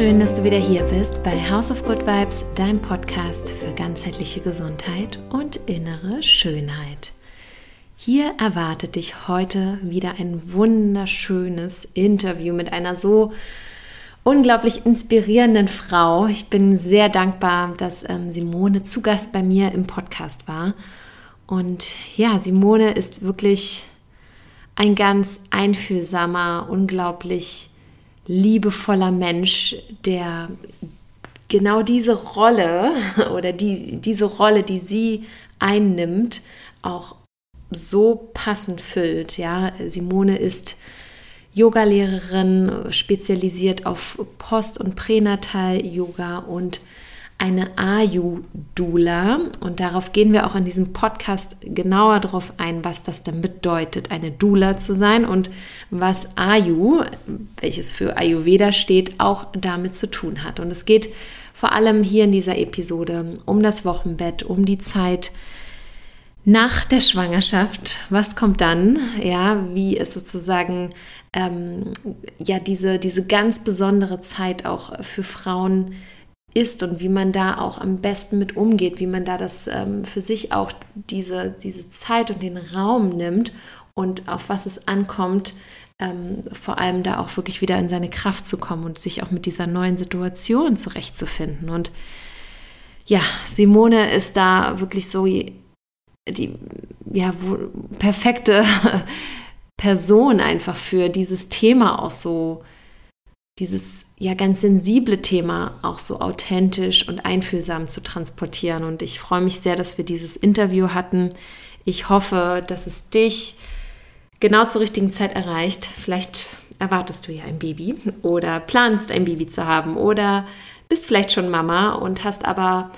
Schön, dass du wieder hier bist bei House of Good Vibes, dein Podcast für ganzheitliche Gesundheit und innere Schönheit. Hier erwartet dich heute wieder ein wunderschönes Interview mit einer so unglaublich inspirierenden Frau. Ich bin sehr dankbar, dass ähm, Simone zu Gast bei mir im Podcast war. Und ja, Simone ist wirklich ein ganz einfühlsamer, unglaublich liebevoller Mensch, der genau diese Rolle oder die, diese Rolle, die sie einnimmt, auch so passend füllt. Ja, Simone ist Yogalehrerin, spezialisiert auf Post- und Pränatal-Yoga und eine Ayu-Dula. Und darauf gehen wir auch in diesem Podcast genauer darauf ein, was das dann bedeutet, eine Dula zu sein und was Ayu, welches für Ayurveda steht, auch damit zu tun hat. Und es geht vor allem hier in dieser Episode um das Wochenbett, um die Zeit, nach der Schwangerschaft, was kommt dann? Ja, wie ist sozusagen ähm, ja diese, diese ganz besondere Zeit auch für Frauen ist und wie man da auch am besten mit umgeht, wie man da das ähm, für sich auch diese, diese Zeit und den Raum nimmt und auf was es ankommt, ähm, vor allem da auch wirklich wieder in seine Kraft zu kommen und sich auch mit dieser neuen Situation zurechtzufinden. Und ja, Simone ist da wirklich so die ja, perfekte Person einfach für dieses Thema auch so dieses ja ganz sensible Thema auch so authentisch und einfühlsam zu transportieren. Und ich freue mich sehr, dass wir dieses Interview hatten. Ich hoffe, dass es dich genau zur richtigen Zeit erreicht. Vielleicht erwartest du ja ein Baby oder planst ein Baby zu haben oder bist vielleicht schon Mama und hast aber,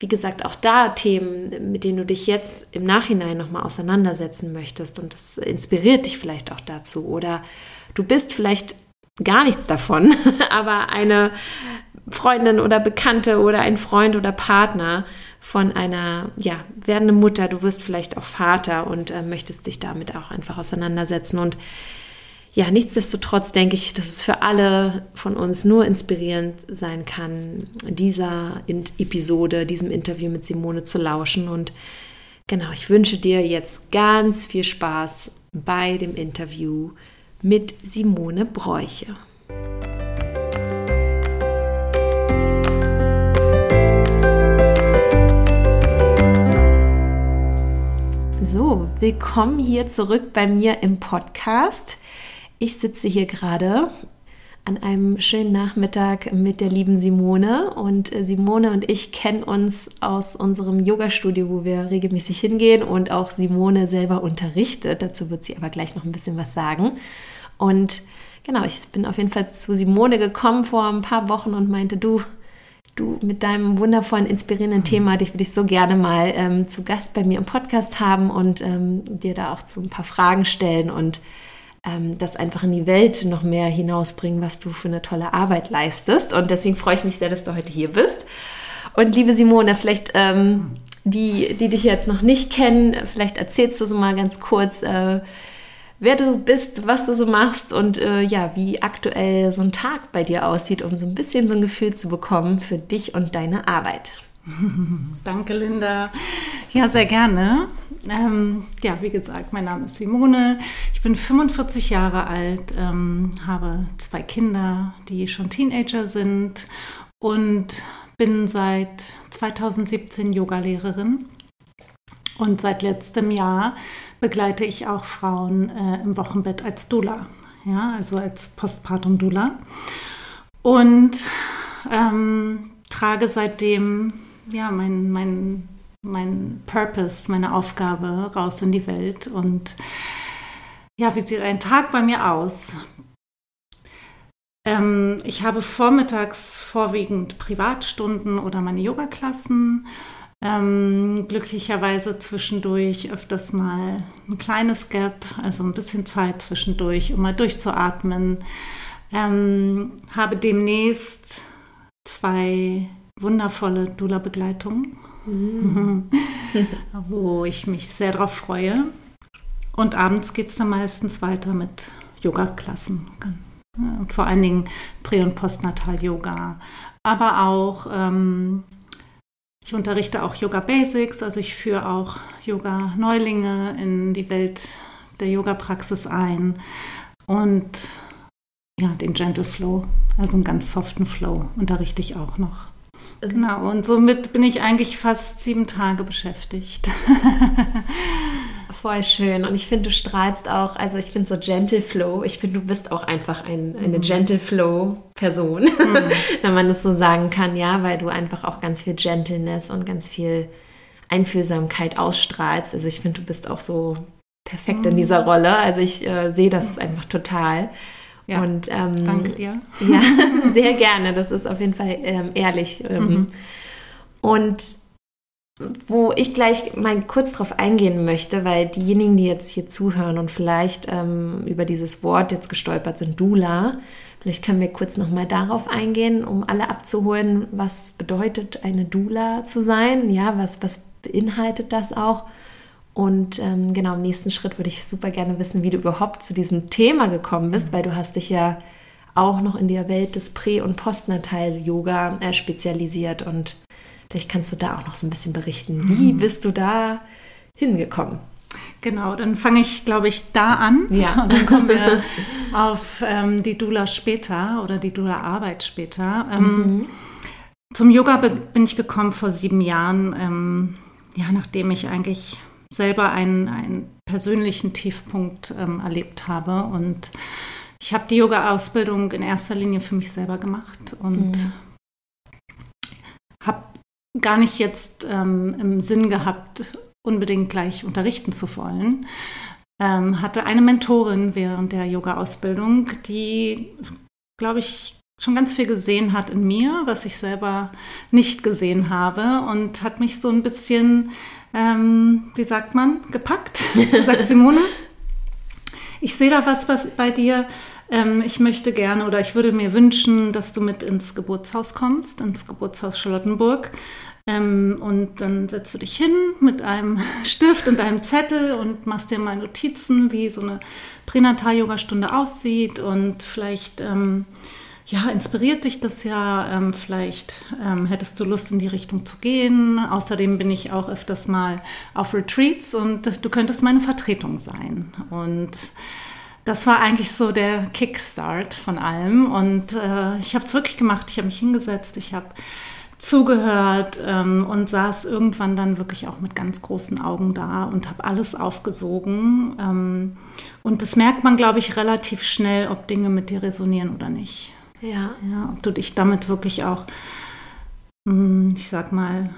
wie gesagt, auch da Themen, mit denen du dich jetzt im Nachhinein nochmal auseinandersetzen möchtest und das inspiriert dich vielleicht auch dazu. Oder du bist vielleicht gar nichts davon, aber eine Freundin oder Bekannte oder ein Freund oder Partner von einer ja, werdenden Mutter, du wirst vielleicht auch Vater und äh, möchtest dich damit auch einfach auseinandersetzen. Und ja, nichtsdestotrotz denke ich, dass es für alle von uns nur inspirierend sein kann, dieser Episode, diesem Interview mit Simone zu lauschen. Und genau, ich wünsche dir jetzt ganz viel Spaß bei dem Interview mit Simone Bräuche. So, willkommen hier zurück bei mir im Podcast. Ich sitze hier gerade an einem schönen Nachmittag mit der lieben Simone und äh, Simone und ich kennen uns aus unserem Yoga-Studio, wo wir regelmäßig hingehen und auch Simone selber unterrichtet. Dazu wird sie aber gleich noch ein bisschen was sagen. Und genau, ich bin auf jeden Fall zu Simone gekommen vor ein paar Wochen und meinte, du, du mit deinem wundervollen, inspirierenden Thema, dich würde ich so gerne mal ähm, zu Gast bei mir im Podcast haben und ähm, dir da auch so ein paar Fragen stellen und ähm, das einfach in die Welt noch mehr hinausbringen, was du für eine tolle Arbeit leistest. Und deswegen freue ich mich sehr, dass du heute hier bist. Und liebe Simone, vielleicht ähm, die, die dich jetzt noch nicht kennen, vielleicht erzählst du so mal ganz kurz, äh, wer du bist, was du so machst und äh, ja, wie aktuell so ein Tag bei dir aussieht, um so ein bisschen so ein Gefühl zu bekommen für dich und deine Arbeit. Danke, Linda. Ja, sehr gerne. Ähm, ja, wie gesagt, mein Name ist Simone. Ich bin 45 Jahre alt, ähm, habe zwei Kinder, die schon Teenager sind und bin seit 2017 Yogalehrerin. Und seit letztem Jahr begleite ich auch Frauen äh, im Wochenbett als Dula, ja, also als Postpartum Dula. Und ähm, trage seitdem ja, mein, mein, mein Purpose, meine Aufgabe raus in die Welt. Und ja, wie sieht ein Tag bei mir aus? Ähm, ich habe vormittags vorwiegend Privatstunden oder meine Yoga-Klassen. Ähm, glücklicherweise zwischendurch öfters mal ein kleines Gap, also ein bisschen Zeit zwischendurch, um mal durchzuatmen. Ähm, habe demnächst zwei wundervolle Dula-Begleitung, mhm. wo ich mich sehr darauf freue. Und abends geht es dann meistens weiter mit Yoga-Klassen. vor allen Dingen Prä- und Postnatal-Yoga. Aber auch, ähm, ich unterrichte auch Yoga Basics, also ich führe auch Yoga-Neulinge in die Welt der Yoga-Praxis ein. Und ja, den Gentle Flow, also einen ganz soften Flow unterrichte ich auch noch. Genau, und somit bin ich eigentlich fast sieben Tage beschäftigt. Voll schön. Und ich finde, du strahlst auch, also ich finde so Gentle Flow, ich finde, du bist auch einfach ein, eine mhm. Gentle Flow-Person, mhm. wenn man das so sagen kann, ja, weil du einfach auch ganz viel Gentleness und ganz viel Einfühlsamkeit ausstrahlst. Also ich finde, du bist auch so perfekt mhm. in dieser Rolle. Also ich äh, sehe das einfach total. Ja, und, ähm, danke dir. Ja, sehr gerne. Das ist auf jeden Fall ähm, ehrlich. Ähm, mhm. Und wo ich gleich mal kurz drauf eingehen möchte, weil diejenigen, die jetzt hier zuhören und vielleicht ähm, über dieses Wort jetzt gestolpert sind, Dula, vielleicht können wir kurz nochmal darauf eingehen, um alle abzuholen, was bedeutet eine Dula zu sein, ja, was, was beinhaltet das auch und ähm, genau, im nächsten Schritt würde ich super gerne wissen, wie du überhaupt zu diesem Thema gekommen bist, weil du hast dich ja auch noch in der Welt des Prä- und Postnatal-Yoga äh, spezialisiert und vielleicht kannst du da auch noch so ein bisschen berichten. Wie mhm. bist du da hingekommen? Genau, dann fange ich, glaube ich, da an. Ja. Und dann kommen wir auf ähm, die Dula später oder die Dula-Arbeit später. Ähm, mhm. Zum Yoga bin ich gekommen vor sieben Jahren, ähm, ja, nachdem ich eigentlich selber einen, einen persönlichen Tiefpunkt ähm, erlebt habe. Und ich habe die Yoga-Ausbildung in erster Linie für mich selber gemacht und mhm. habe gar nicht jetzt ähm, im Sinn gehabt, unbedingt gleich unterrichten zu wollen. Ähm, hatte eine Mentorin während der Yoga-Ausbildung, die, glaube ich, schon ganz viel gesehen hat in mir, was ich selber nicht gesehen habe und hat mich so ein bisschen ähm, wie sagt man, gepackt, sagt Simone. Ich sehe da was, was bei dir. Ähm, ich möchte gerne oder ich würde mir wünschen, dass du mit ins Geburtshaus kommst, ins Geburtshaus Charlottenburg. Ähm, und dann setzt du dich hin mit einem Stift und einem Zettel und machst dir mal Notizen, wie so eine Pränatal-Yoga-Stunde aussieht und vielleicht ähm, ja, inspiriert dich das ja? Ähm, vielleicht ähm, hättest du Lust, in die Richtung zu gehen. Außerdem bin ich auch öfters mal auf Retreats und du könntest meine Vertretung sein. Und das war eigentlich so der Kickstart von allem. Und äh, ich habe es wirklich gemacht. Ich habe mich hingesetzt, ich habe zugehört ähm, und saß irgendwann dann wirklich auch mit ganz großen Augen da und habe alles aufgesogen. Ähm, und das merkt man, glaube ich, relativ schnell, ob Dinge mit dir resonieren oder nicht. Ja. ja. Ob du dich damit wirklich auch, hm, ich sag mal,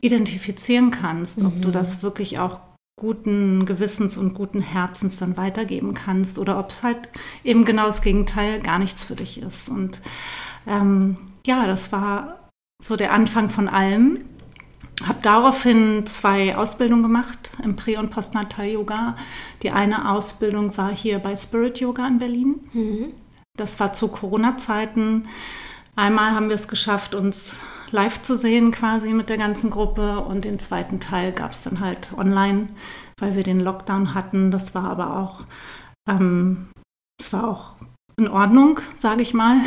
identifizieren kannst, mhm. ob du mhm. das wirklich auch guten Gewissens und guten Herzens dann weitergeben kannst oder ob es halt eben genau das Gegenteil gar nichts für dich ist. Und ähm, ja, das war so der Anfang von allem. Habe daraufhin zwei Ausbildungen gemacht im Prä- und Postnatal-Yoga. Die eine Ausbildung war hier bei Spirit Yoga in Berlin. Mhm. Das war zu Corona-Zeiten. Einmal haben wir es geschafft, uns live zu sehen quasi mit der ganzen Gruppe und den zweiten Teil gab es dann halt online, weil wir den Lockdown hatten. Das war aber auch, ähm, das war auch in Ordnung, sage ich mal,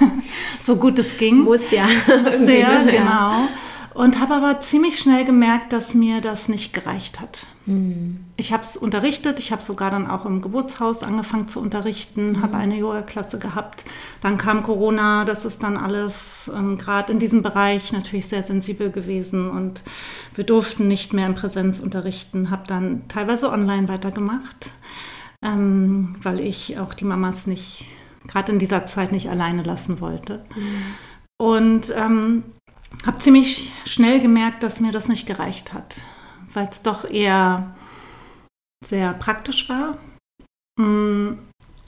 so gut es ging. Muss ja. Musste ja, genau. Und habe aber ziemlich schnell gemerkt, dass mir das nicht gereicht hat. Mhm. Ich habe es unterrichtet, ich habe sogar dann auch im Geburtshaus angefangen zu unterrichten, mhm. habe eine Yoga-Klasse gehabt. Dann kam Corona, das ist dann alles ähm, gerade in diesem Bereich natürlich sehr sensibel gewesen und wir durften nicht mehr in Präsenz unterrichten, habe dann teilweise online weitergemacht, ähm, weil ich auch die Mamas nicht, gerade in dieser Zeit nicht alleine lassen wollte. Mhm. Und ähm, habe ziemlich schnell gemerkt, dass mir das nicht gereicht hat, weil es doch eher sehr praktisch war. Mm,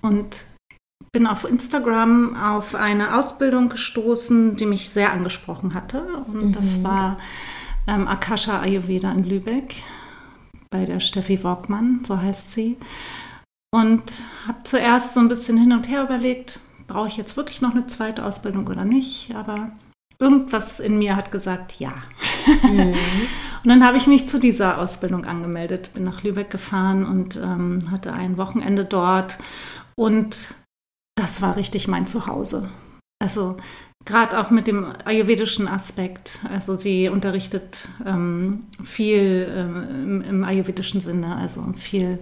und bin auf Instagram auf eine Ausbildung gestoßen, die mich sehr angesprochen hatte. Und mhm. das war ähm, Akasha Ayurveda in Lübeck bei der Steffi Workmann, so heißt sie. Und habe zuerst so ein bisschen hin und her überlegt, brauche ich jetzt wirklich noch eine zweite Ausbildung oder nicht? Aber irgendwas in mir hat gesagt, ja. Mhm. und dann habe ich mich zu dieser Ausbildung angemeldet, bin nach Lübeck gefahren und ähm, hatte ein Wochenende dort. Und das war richtig mein Zuhause. Also gerade auch mit dem ayurvedischen Aspekt. Also sie unterrichtet ähm, viel ähm, im, ayurvedischen Sinne, also viel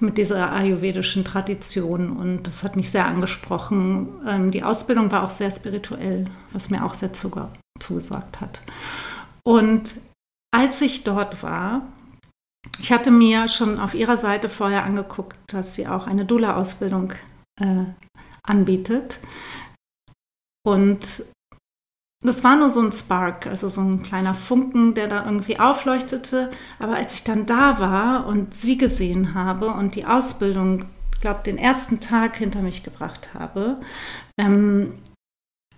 mit dieser ayurvedischen Tradition. Und das hat mich sehr angesprochen. Ähm, die Ausbildung war auch sehr spirituell, was mir auch sehr zugesagt hat. Und als ich dort war, ich hatte mir schon auf ihrer Seite vorher angeguckt, dass sie auch eine Dula-Ausbildung äh, anbietet. Und das war nur so ein Spark, also so ein kleiner Funken, der da irgendwie aufleuchtete. Aber als ich dann da war und sie gesehen habe und die Ausbildung, ich glaube, den ersten Tag hinter mich gebracht habe, ähm,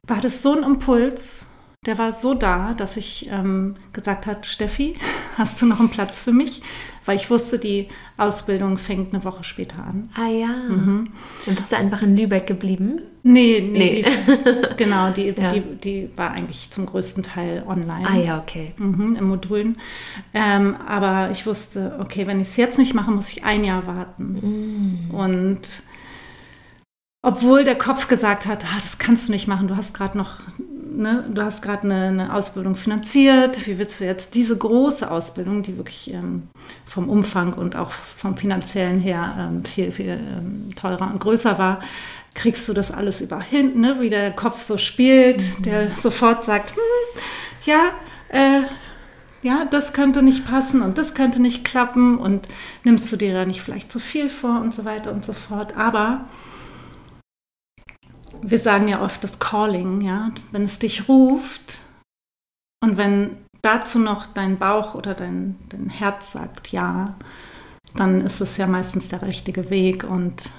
war das so ein Impuls, der war so da, dass ich ähm, gesagt habe, Steffi, hast du noch einen Platz für mich? Weil ich wusste, die Ausbildung fängt eine Woche später an. Ah ja. Mhm. Dann bist du einfach in Lübeck geblieben? Nee, nee. nee. Die, genau, die, ja. die, die war eigentlich zum größten Teil online. Ah ja, okay. Mhm, in Modulen. Ähm, aber ich wusste, okay, wenn ich es jetzt nicht mache, muss ich ein Jahr warten. Mm. Und obwohl der Kopf gesagt hat, ah, das kannst du nicht machen, du hast gerade noch ne, du hast gerade eine, eine, Ausbildung finanziert, wie willst du jetzt diese große Ausbildung, die wirklich ähm, vom Umfang und auch vom finanziellen her ähm, viel, viel ähm, teurer und größer war, kriegst du das alles über hin, ne, wie der Kopf so spielt, mhm. der sofort sagt, hm, ja, äh, ja, das könnte nicht passen und das könnte nicht klappen und nimmst du dir da nicht vielleicht zu viel vor und so weiter und so fort. Aber wir sagen ja oft das Calling, ja, wenn es dich ruft und wenn dazu noch dein Bauch oder dein, dein Herz sagt ja, dann ist es ja meistens der richtige Weg und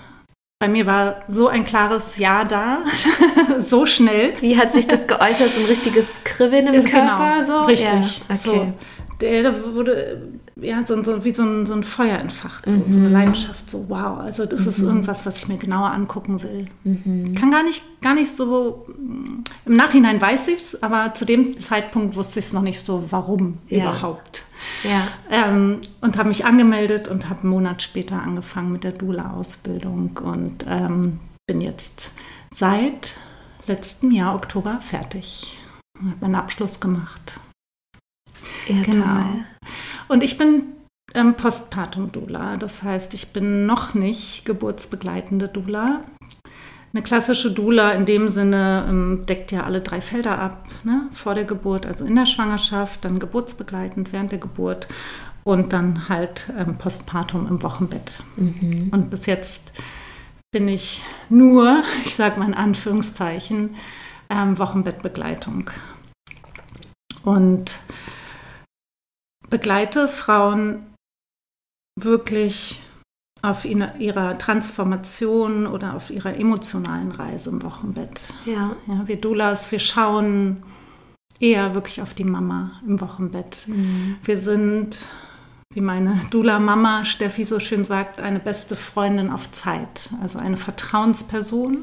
bei mir war so ein klares Ja da, so schnell. Wie hat sich das geäußert? So ein richtiges Kribbeln im genau, Körper? So? Richtig. Ja, okay. so, der wurde ja, so, so, wie so ein, so ein Feuer entfacht, so, mhm. so eine mhm. Leidenschaft, so wow, also das mhm. ist irgendwas, was ich mir genauer angucken will. Mhm. Kann gar nicht, gar nicht so, im Nachhinein weiß ich es, aber zu dem Zeitpunkt wusste ich es noch nicht so, warum ja. überhaupt. Ja. Ähm, und habe mich angemeldet und habe einen Monat später angefangen mit der Dula-Ausbildung und ähm, bin jetzt seit letztem Jahr Oktober fertig. Habe meinen Abschluss gemacht. Ja, genau. Toll. Und ich bin ähm, Postpartum-Dula. Das heißt, ich bin noch nicht geburtsbegleitende Dula. Eine klassische Dula in dem Sinne ähm, deckt ja alle drei Felder ab. Ne? Vor der Geburt, also in der Schwangerschaft, dann geburtsbegleitend während der Geburt und dann halt ähm, Postpartum im Wochenbett. Mhm. Und bis jetzt bin ich nur, ich sage mal in Anführungszeichen, ähm, Wochenbettbegleitung. Und begleite Frauen wirklich auf ihrer Transformation oder auf ihrer emotionalen Reise im Wochenbett. Ja. ja wir Doulas, wir schauen eher wirklich auf die Mama im Wochenbett. Mhm. Wir sind, wie meine Dula-Mama Steffi so schön sagt, eine beste Freundin auf Zeit. Also eine Vertrauensperson,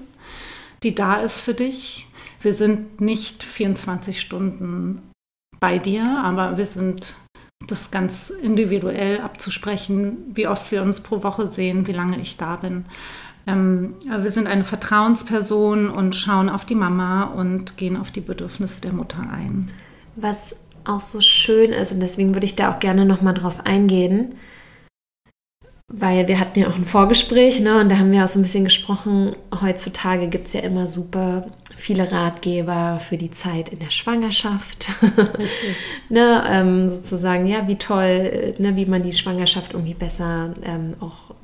die da ist für dich. Wir sind nicht 24 Stunden bei dir, aber wir sind das ganz individuell abzusprechen, wie oft wir uns pro Woche sehen, wie lange ich da bin. Ähm, wir sind eine Vertrauensperson und schauen auf die Mama und gehen auf die Bedürfnisse der Mutter ein. Was auch so schön ist, und deswegen würde ich da auch gerne nochmal drauf eingehen, weil wir hatten ja auch ein Vorgespräch, ne, und da haben wir auch so ein bisschen gesprochen, heutzutage gibt es ja immer super viele Ratgeber für die Zeit in der Schwangerschaft. ne, ähm, sozusagen, ja, wie toll, ne, wie man die Schwangerschaft irgendwie besser ähm, auch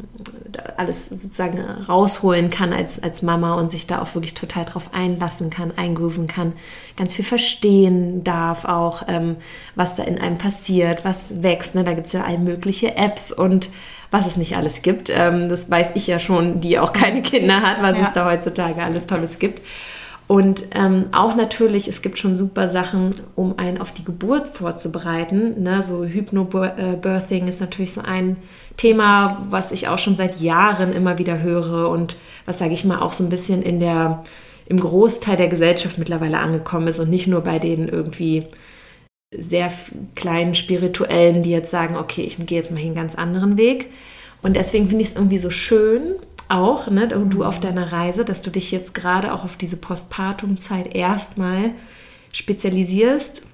alles sozusagen rausholen kann als, als Mama und sich da auch wirklich total drauf einlassen kann, eingrooven kann, ganz viel verstehen darf auch, ähm, was da in einem passiert, was wächst. Ne? Da gibt es ja all mögliche Apps und was es nicht alles gibt. Ähm, das weiß ich ja schon, die auch keine Kinder hat, was ja. es da heutzutage alles Tolles gibt. Und ähm, auch natürlich, es gibt schon super Sachen, um einen auf die Geburt vorzubereiten. Ne? So Hypnobirthing ist natürlich so ein Thema, was ich auch schon seit Jahren immer wieder höre und was, sage ich mal, auch so ein bisschen in der, im Großteil der Gesellschaft mittlerweile angekommen ist und nicht nur bei den irgendwie sehr kleinen Spirituellen, die jetzt sagen, okay, ich gehe jetzt mal hier einen ganz anderen Weg. Und deswegen finde ich es irgendwie so schön, auch, ne, du auf deiner Reise, dass du dich jetzt gerade auch auf diese Postpartum-Zeit erstmal spezialisierst,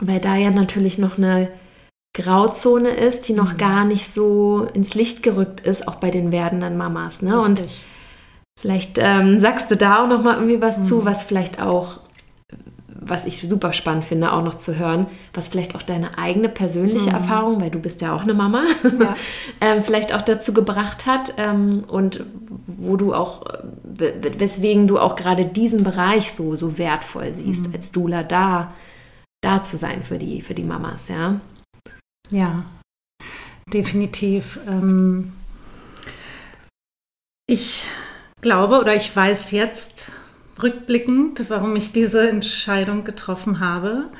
weil da ja natürlich noch eine Grauzone ist, die noch mhm. gar nicht so ins Licht gerückt ist, auch bei den werdenden Mamas. Ne? Und vielleicht ähm, sagst du da auch noch mal irgendwie was mhm. zu, was vielleicht auch was ich super spannend finde, auch noch zu hören, was vielleicht auch deine eigene persönliche mhm. Erfahrung, weil du bist ja auch eine Mama, ja. ähm, vielleicht auch dazu gebracht hat ähm, und wo du auch, weswegen du auch gerade diesen Bereich so, so wertvoll siehst, mhm. als Dula da, da zu sein für die, für die Mamas, ja. Ja, definitiv. Ähm, ich glaube oder ich weiß jetzt, rückblickend, warum ich diese Entscheidung getroffen habe.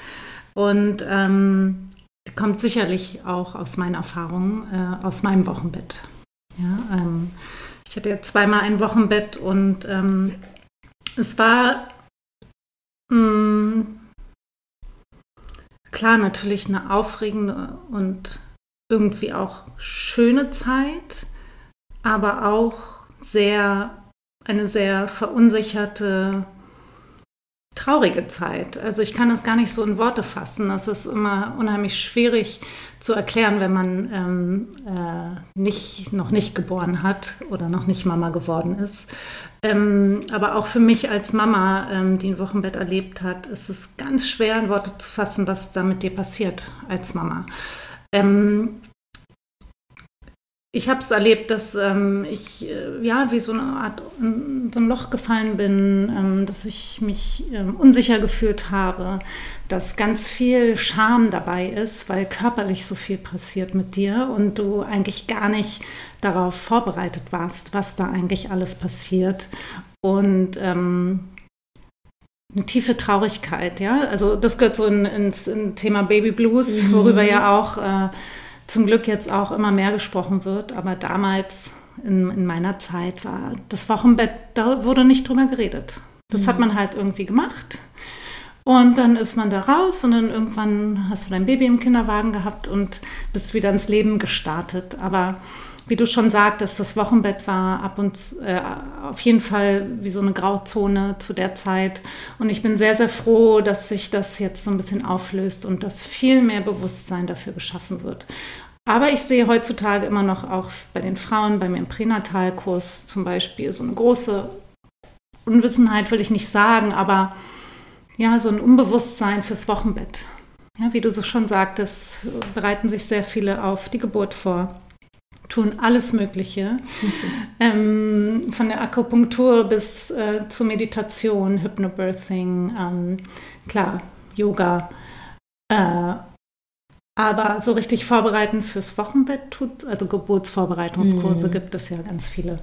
Und ähm, kommt sicherlich auch aus meinen Erfahrungen, äh, aus meinem Wochenbett. Ja, ähm, ich hatte ja zweimal ein Wochenbett und ähm, es war mh, mm, klar natürlich eine aufregende und irgendwie auch schöne Zeit, aber auch sehr eine sehr verunsicherte, traurige Zeit. Also ich kann das gar nicht so in Worte fassen. Das ist immer unheimlich schwierig zu erklären, wenn man ähm, äh, nicht, noch nicht geboren hat oder noch nicht Mama geworden ist. Ähm, aber auch für mich als Mama, ähm, die ein Wochenbett erlebt hat, ist es ganz schwer in Worte zu fassen, was da mit dir passiert als Mama. Ähm, ich habe es erlebt, dass ähm, ich äh, ja wie so eine Art in so ein Loch gefallen bin, ähm, dass ich mich ähm, unsicher gefühlt habe, dass ganz viel Scham dabei ist, weil körperlich so viel passiert mit dir und du eigentlich gar nicht darauf vorbereitet warst, was da eigentlich alles passiert und ähm, eine tiefe Traurigkeit, ja. Also das gehört so in, ins in Thema Baby Blues, mhm. worüber ja auch äh, zum Glück jetzt auch immer mehr gesprochen wird. Aber damals in, in meiner Zeit war das Wochenbett, da wurde nicht drüber geredet. Das mhm. hat man halt irgendwie gemacht. Und dann ist man da raus und dann irgendwann hast du dein Baby im Kinderwagen gehabt und bist wieder ins Leben gestartet. Aber wie du schon sagtest, das Wochenbett war ab und zu, äh, auf jeden Fall wie so eine Grauzone zu der Zeit. Und ich bin sehr, sehr froh, dass sich das jetzt so ein bisschen auflöst und dass viel mehr Bewusstsein dafür geschaffen wird. Aber ich sehe heutzutage immer noch auch bei den Frauen, bei mir im Pränatalkurs zum Beispiel, so eine große Unwissenheit will ich nicht sagen, aber ja, so ein Unbewusstsein fürs Wochenbett. Ja, wie du so schon sagtest, bereiten sich sehr viele auf die Geburt vor tun alles Mögliche. ähm, von der Akupunktur bis äh, zur Meditation, Hypnobirthing, ähm, klar, Yoga. Äh, aber so richtig vorbereiten fürs Wochenbett tut, also Geburtsvorbereitungskurse mhm. gibt es ja ganz viele.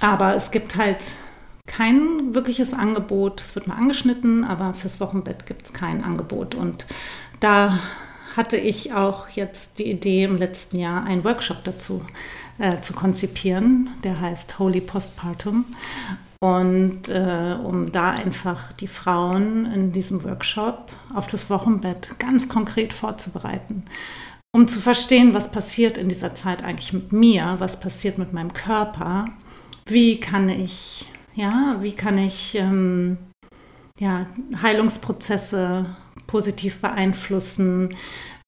Aber es gibt halt kein wirkliches Angebot. Es wird mal angeschnitten, aber fürs Wochenbett gibt es kein Angebot. Und da hatte ich auch jetzt die Idee im letzten Jahr, einen Workshop dazu äh, zu konzipieren. Der heißt Holy Postpartum. Und äh, um da einfach die Frauen in diesem Workshop auf das Wochenbett ganz konkret vorzubereiten, um zu verstehen, was passiert in dieser Zeit eigentlich mit mir, was passiert mit meinem Körper, wie kann ich, ja, wie kann ich ähm, ja, Heilungsprozesse positiv beeinflussen?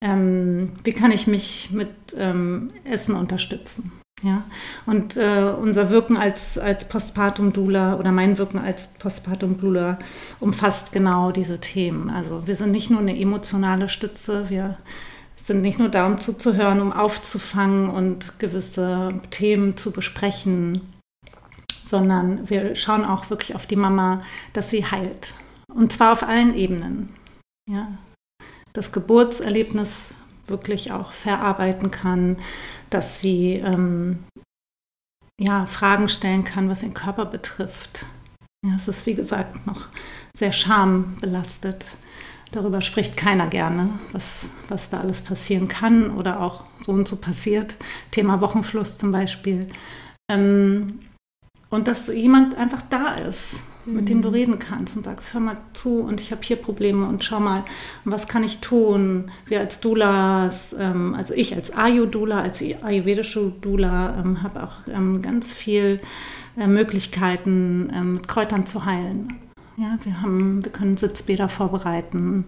Ähm, wie kann ich mich mit ähm, Essen unterstützen? Ja, und äh, unser Wirken als, als Postpartum-Dula oder mein Wirken als Postpartum-Dula umfasst genau diese Themen. Also wir sind nicht nur eine emotionale Stütze, wir sind nicht nur da, um zuzuhören, um aufzufangen und gewisse Themen zu besprechen, sondern wir schauen auch wirklich auf die Mama, dass sie heilt. Und zwar auf allen Ebenen. Ja, das Geburtserlebnis wirklich auch verarbeiten kann, dass sie ähm, ja, Fragen stellen kann, was den Körper betrifft. Ja, es ist wie gesagt noch sehr schambelastet. Darüber spricht keiner gerne, was, was da alles passieren kann oder auch so und so passiert. Thema Wochenfluss zum Beispiel. Ähm, und dass jemand einfach da ist mit dem du reden kannst und sagst, hör mal zu und ich habe hier Probleme und schau mal, was kann ich tun? Wir als Doulas, ähm, also ich als Ayu-Dula, als ayurvedische Dula, ähm, habe auch ähm, ganz viel äh, Möglichkeiten, ähm, mit Kräutern zu heilen. Ja, wir, haben, wir können Sitzbäder vorbereiten,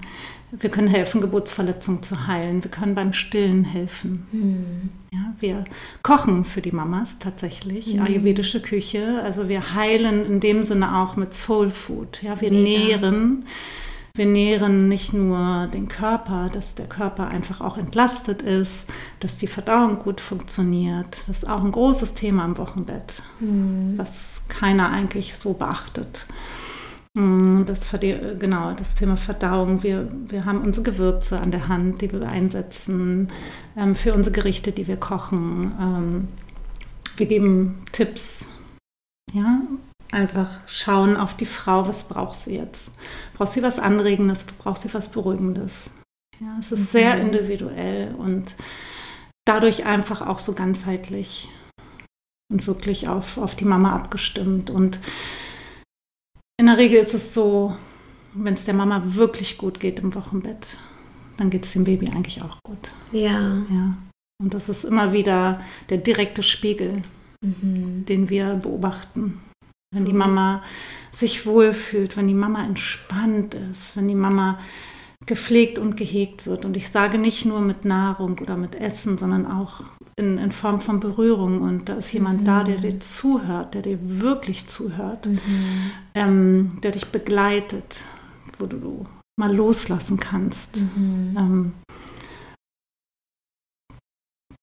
wir können helfen, Geburtsverletzungen zu heilen, wir können beim Stillen helfen. Mhm. Ja, wir kochen für die Mamas tatsächlich, mhm. ayurvedische Küche. Also wir heilen in dem Sinne auch mit Soul Food. Ja, wir Mega. nähren. Wir nähren nicht nur den Körper, dass der Körper einfach auch entlastet ist, dass die Verdauung gut funktioniert. Das ist auch ein großes Thema im Wochenbett, mhm. was keiner eigentlich so beachtet. Mm, das, genau, das Thema Verdauung. Wir, wir haben unsere Gewürze an der Hand, die wir einsetzen ähm, für unsere Gerichte, die wir kochen. Ähm, wir geben Tipps. Ja, einfach schauen auf die Frau, was braucht sie jetzt? Braucht sie was Anregendes? Braucht sie was Beruhigendes? Ja, es ist mhm. sehr individuell und dadurch einfach auch so ganzheitlich und wirklich auf, auf die Mama abgestimmt. Und in der Regel ist es so, wenn es der Mama wirklich gut geht im Wochenbett, dann geht es dem Baby eigentlich auch gut. Ja. ja. Und das ist immer wieder der direkte Spiegel, mhm. den wir beobachten. Wenn so. die Mama sich wohlfühlt, wenn die Mama entspannt ist, wenn die Mama gepflegt und gehegt wird. Und ich sage nicht nur mit Nahrung oder mit Essen, sondern auch in, in Form von Berührung. Und da ist jemand mhm. da, der dir zuhört, der dir wirklich zuhört, mhm. ähm, der dich begleitet, wo du, du mal loslassen kannst. Mhm. Ähm,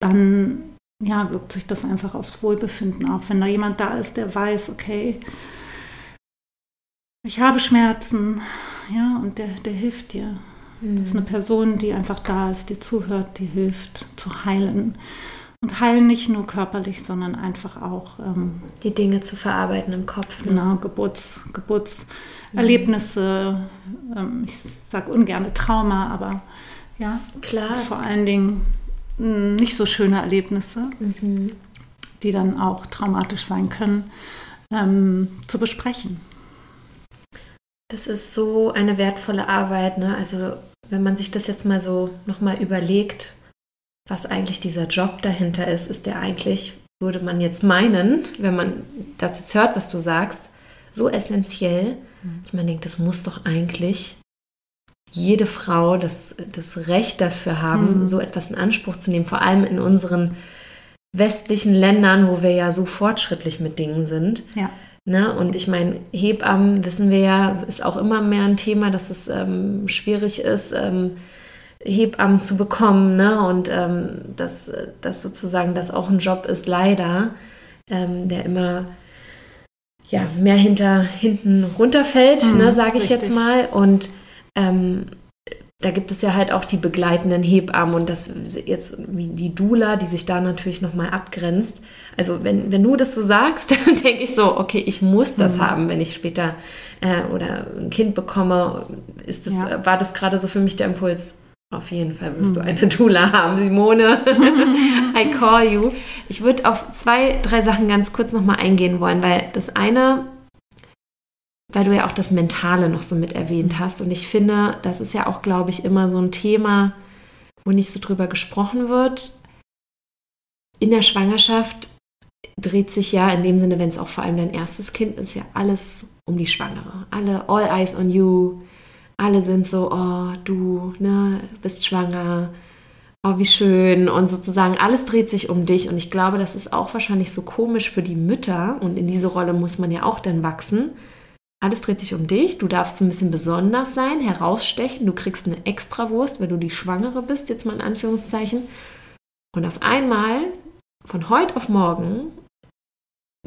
dann ja, wirkt sich das einfach aufs Wohlbefinden auf. Wenn da jemand da ist, der weiß, okay, ich habe Schmerzen, ja, und der, der hilft dir. Das ist eine mhm. Person, die einfach da ist, die zuhört, die hilft zu heilen. Und heilen nicht nur körperlich, sondern einfach auch ähm, die Dinge zu verarbeiten im Kopf. Ne? Genau, Geburts, Geburtserlebnisse. Mhm. Ähm, ich sage ungern Trauma, aber ja, klar. Vor allen Dingen hm, nicht so schöne Erlebnisse, mhm. die dann auch traumatisch sein können, ähm, zu besprechen. Das ist so eine wertvolle Arbeit. Ne? Also wenn man sich das jetzt mal so nochmal überlegt, was eigentlich dieser Job dahinter ist, ist der eigentlich, würde man jetzt meinen, wenn man das jetzt hört, was du sagst, so essentiell, mhm. dass man denkt, das muss doch eigentlich jede Frau das, das Recht dafür haben, mhm. so etwas in Anspruch zu nehmen, vor allem in unseren westlichen Ländern, wo wir ja so fortschrittlich mit Dingen sind. Ja. Ne? Und ich meine, Hebammen, wissen wir ja, ist auch immer mehr ein Thema, dass es ähm, schwierig ist, ähm, Hebammen zu bekommen. Ne? Und ähm, dass, dass sozusagen das auch ein Job ist, leider, ähm, der immer ja, mehr hinter, hinten runterfällt, mhm, ne, sage ich richtig. jetzt mal. Und ähm, da gibt es ja halt auch die begleitenden Hebammen und das jetzt wie die Dula, die sich da natürlich nochmal abgrenzt. Also wenn, wenn du das so sagst, dann denke ich so, okay, ich muss das mhm. haben, wenn ich später äh, oder ein Kind bekomme. Ist das, ja. War das gerade so für mich der Impuls? Auf jeden Fall wirst mhm. du eine Dula haben, Simone. I call you. Ich würde auf zwei, drei Sachen ganz kurz nochmal eingehen wollen, weil das eine weil du ja auch das Mentale noch so mit erwähnt hast. Und ich finde, das ist ja auch, glaube ich, immer so ein Thema, wo nicht so drüber gesprochen wird. In der Schwangerschaft dreht sich ja in dem Sinne, wenn es auch vor allem dein erstes Kind ist, ja alles um die Schwangere. Alle, all eyes on you. Alle sind so, oh, du, ne, bist schwanger. Oh, wie schön. Und sozusagen alles dreht sich um dich. Und ich glaube, das ist auch wahrscheinlich so komisch für die Mütter. Und in diese Rolle muss man ja auch dann wachsen alles dreht sich um dich. Du darfst so ein bisschen besonders sein, herausstechen. Du kriegst eine Extrawurst, weil du die Schwangere bist, jetzt mal in Anführungszeichen. Und auf einmal, von heute auf morgen,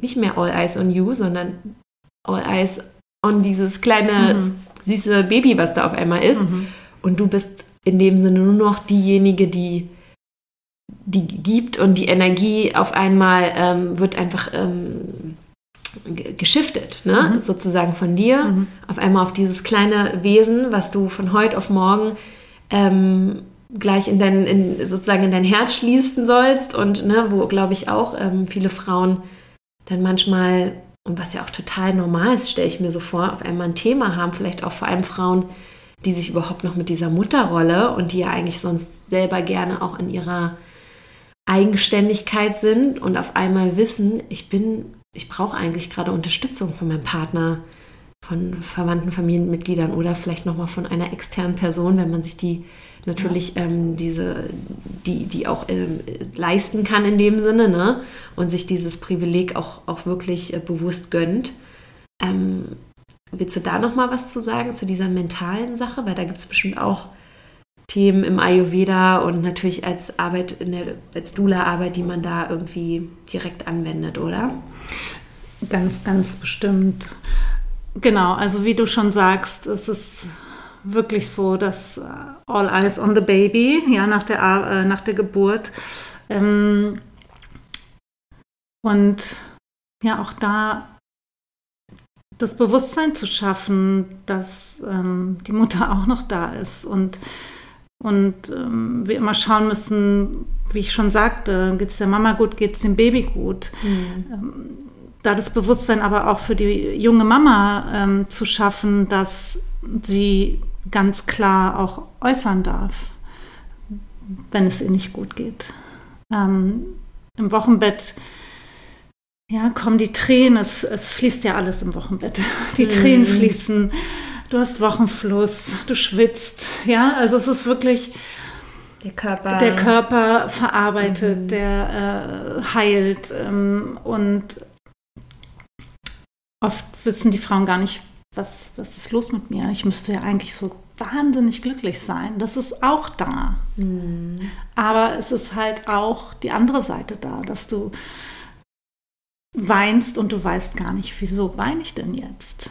nicht mehr All Eyes on You, sondern All Eyes on dieses kleine, mhm. süße Baby, was da auf einmal ist. Mhm. Und du bist in dem Sinne nur noch diejenige, die die gibt und die Energie auf einmal ähm, wird einfach ähm, geschiftet, ne? Mhm. sozusagen von dir mhm. auf einmal auf dieses kleine Wesen, was du von heute auf morgen ähm, gleich in dein, in, sozusagen in dein Herz schließen sollst und ne, wo, glaube ich, auch ähm, viele Frauen dann manchmal und was ja auch total normal ist, stelle ich mir so vor, auf einmal ein Thema haben, vielleicht auch vor allem Frauen, die sich überhaupt noch mit dieser Mutterrolle und die ja eigentlich sonst selber gerne auch in ihrer Eigenständigkeit sind und auf einmal wissen, ich bin, ich brauche eigentlich gerade Unterstützung von meinem Partner, von verwandten Familienmitgliedern oder vielleicht nochmal von einer externen Person, wenn man sich die natürlich ja. ähm, diese, die, die auch ähm, leisten kann in dem Sinne, ne? Und sich dieses Privileg auch, auch wirklich äh, bewusst gönnt. Ähm, willst du da nochmal was zu sagen, zu dieser mentalen Sache? Weil da gibt es bestimmt auch Themen im Ayurveda und natürlich als Arbeit in der, als Dula-Arbeit, die man da irgendwie direkt anwendet, oder? Ganz, ganz bestimmt. Genau, also wie du schon sagst, es ist wirklich so, dass äh, all eyes on the baby, ja, nach der, äh, nach der Geburt. Ähm, und ja, auch da das Bewusstsein zu schaffen, dass ähm, die Mutter auch noch da ist und, und ähm, wir immer schauen müssen, wie ich schon sagte, geht es der Mama gut, geht es dem Baby gut. Mhm. Ähm, da das Bewusstsein aber auch für die junge Mama ähm, zu schaffen, dass sie ganz klar auch äußern darf, wenn es ihr nicht gut geht. Ähm, Im Wochenbett ja, kommen die Tränen, es, es fließt ja alles im Wochenbett. Die mhm. Tränen fließen, du hast Wochenfluss, du schwitzt. Ja, also es ist wirklich. Der Körper. Der Körper verarbeitet, mhm. der äh, heilt. Ähm, und oft wissen die Frauen gar nicht, was, was ist los mit mir? Ich müsste ja eigentlich so wahnsinnig glücklich sein. Das ist auch da. Mhm. Aber es ist halt auch die andere Seite da, dass du weinst und du weißt gar nicht, wieso weine ich denn jetzt?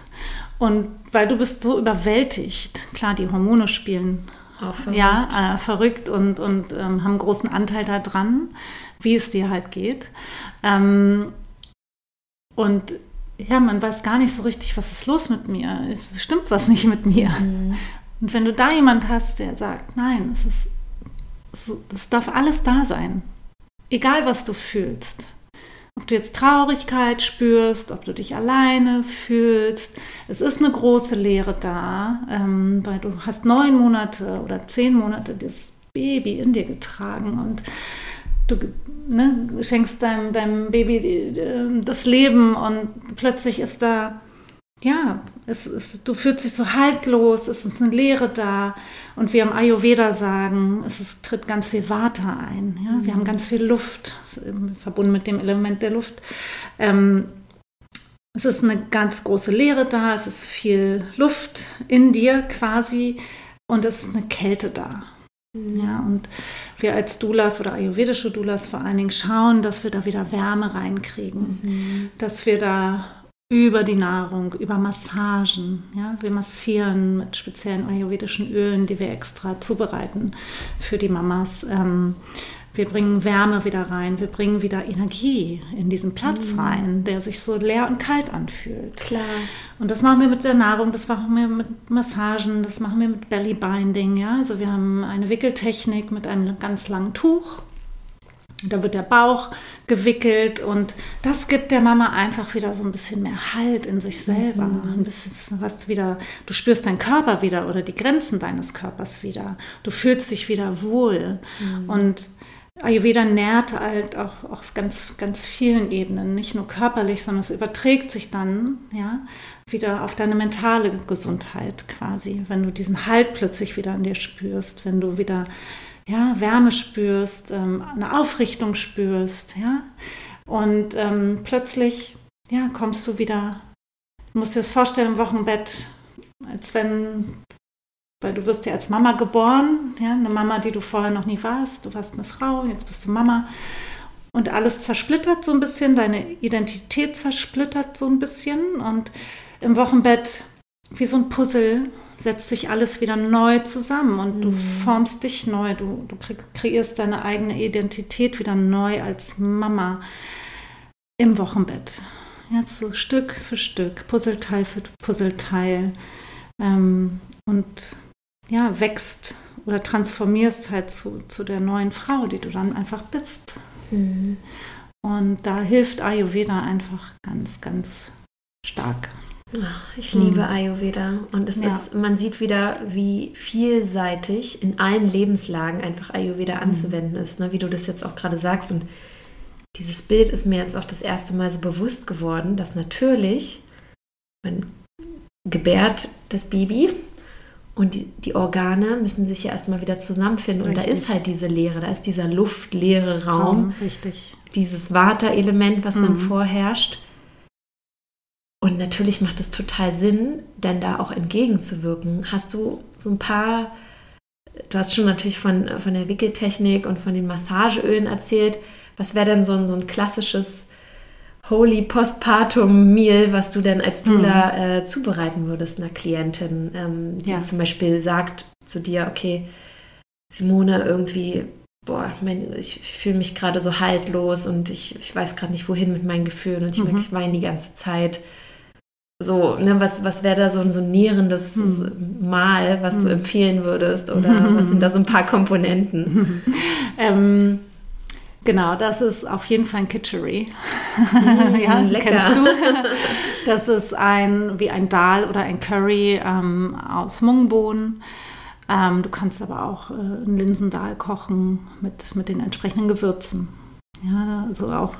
Und weil du bist so überwältigt. Klar, die Hormone spielen auch verrückt. ja, äh, verrückt und, und ähm, haben großen Anteil daran, wie es dir halt geht. Ähm, und ja, man weiß gar nicht so richtig, was ist los mit mir. Es stimmt was nicht mit mir. Mhm. Und wenn du da jemand hast, der sagt, nein, es ist, es darf alles da sein. Egal, was du fühlst. Ob du jetzt Traurigkeit spürst, ob du dich alleine fühlst. Es ist eine große Leere da, ähm, weil du hast neun Monate oder zehn Monate das Baby in dir getragen und du ne, schenkst deinem, deinem Baby äh, das Leben und plötzlich ist da ja, es ist, du fühlst dich so haltlos, es ist eine Leere da. Und wir im Ayurveda sagen, es ist, tritt ganz viel Vata ein. Ja? Mhm. Wir haben ganz viel Luft, verbunden mit dem Element der Luft. Ähm, es ist eine ganz große Leere da, es ist viel Luft in dir quasi und es ist eine Kälte da. Mhm. Ja, und wir als Doulas oder ayurvedische Doulas vor allen Dingen schauen, dass wir da wieder Wärme reinkriegen, mhm. dass wir da über die Nahrung, über Massagen. Ja? Wir massieren mit speziellen ayurvedischen Ölen, die wir extra zubereiten für die Mamas. Ähm, wir bringen Wärme wieder rein, wir bringen wieder Energie in diesen Platz mhm. rein, der sich so leer und kalt anfühlt. Klar. Und das machen wir mit der Nahrung, das machen wir mit Massagen, das machen wir mit Belly Binding. Ja? Also wir haben eine Wickeltechnik mit einem ganz langen Tuch da wird der Bauch gewickelt und das gibt der Mama einfach wieder so ein bisschen mehr Halt in sich selber. Mhm. Ein bisschen was wieder, du spürst deinen Körper wieder oder die Grenzen deines Körpers wieder. Du fühlst dich wieder wohl. Mhm. Und Ayurveda nährt halt auch auf ganz, ganz vielen Ebenen, nicht nur körperlich, sondern es überträgt sich dann, ja, wieder auf deine mentale Gesundheit quasi, wenn du diesen Halt plötzlich wieder an dir spürst, wenn du wieder ja, Wärme spürst, ähm, eine Aufrichtung spürst, ja. Und ähm, plötzlich, ja, kommst du wieder, du musst dir das vorstellen im Wochenbett, als wenn, weil du wirst ja als Mama geboren, ja, eine Mama, die du vorher noch nie warst, du warst eine Frau, jetzt bist du Mama. Und alles zersplittert so ein bisschen, deine Identität zersplittert so ein bisschen. Und im Wochenbett, wie so ein Puzzle, setzt sich alles wieder neu zusammen und mhm. du formst dich neu, du, du kreierst deine eigene Identität wieder neu als Mama im Wochenbett. Jetzt so Stück für Stück, Puzzleteil für Puzzleteil ähm, und ja, wächst oder transformierst halt zu, zu der neuen Frau, die du dann einfach bist. Mhm. Und da hilft Ayurveda einfach ganz, ganz stark. Ich liebe Ayurveda und es ja. ist, man sieht wieder, wie vielseitig in allen Lebenslagen einfach Ayurveda mhm. anzuwenden ist, ne? wie du das jetzt auch gerade sagst. Und dieses Bild ist mir jetzt auch das erste Mal so bewusst geworden, dass natürlich man gebärt das Baby und die, die Organe müssen sich ja erstmal wieder zusammenfinden. Richtig. Und da ist halt diese Leere, da ist dieser luftleere Raum. Raum richtig. Dieses Vata-Element, was mhm. dann vorherrscht. Und natürlich macht es total Sinn, denn da auch entgegenzuwirken. Hast du so ein paar, du hast schon natürlich von, von der Wickeltechnik und von den Massageölen erzählt. Was wäre denn so ein, so ein klassisches Holy Postpartum Meal, was du denn als Dula mhm. äh, zubereiten würdest einer Klientin, ähm, die ja. zum Beispiel sagt zu dir, okay, Simone, irgendwie, boah, mein, ich fühle mich gerade so haltlos und ich, ich weiß gerade nicht, wohin mit meinen Gefühlen und ich, mhm. ich weine die ganze Zeit. So, ne, was, was wäre da so ein, so ein nährendes hm. Mahl, was hm. du empfehlen würdest? Oder was sind da so ein paar Komponenten? ähm, genau, das ist auf jeden Fall ein Kitchery. Mm, ja, lecker. kennst du? Das ist ein, wie ein Dal oder ein Curry ähm, aus Mungbohnen. Ähm, du kannst aber auch äh, einen Linsendal kochen mit, mit den entsprechenden Gewürzen. Ja, also auch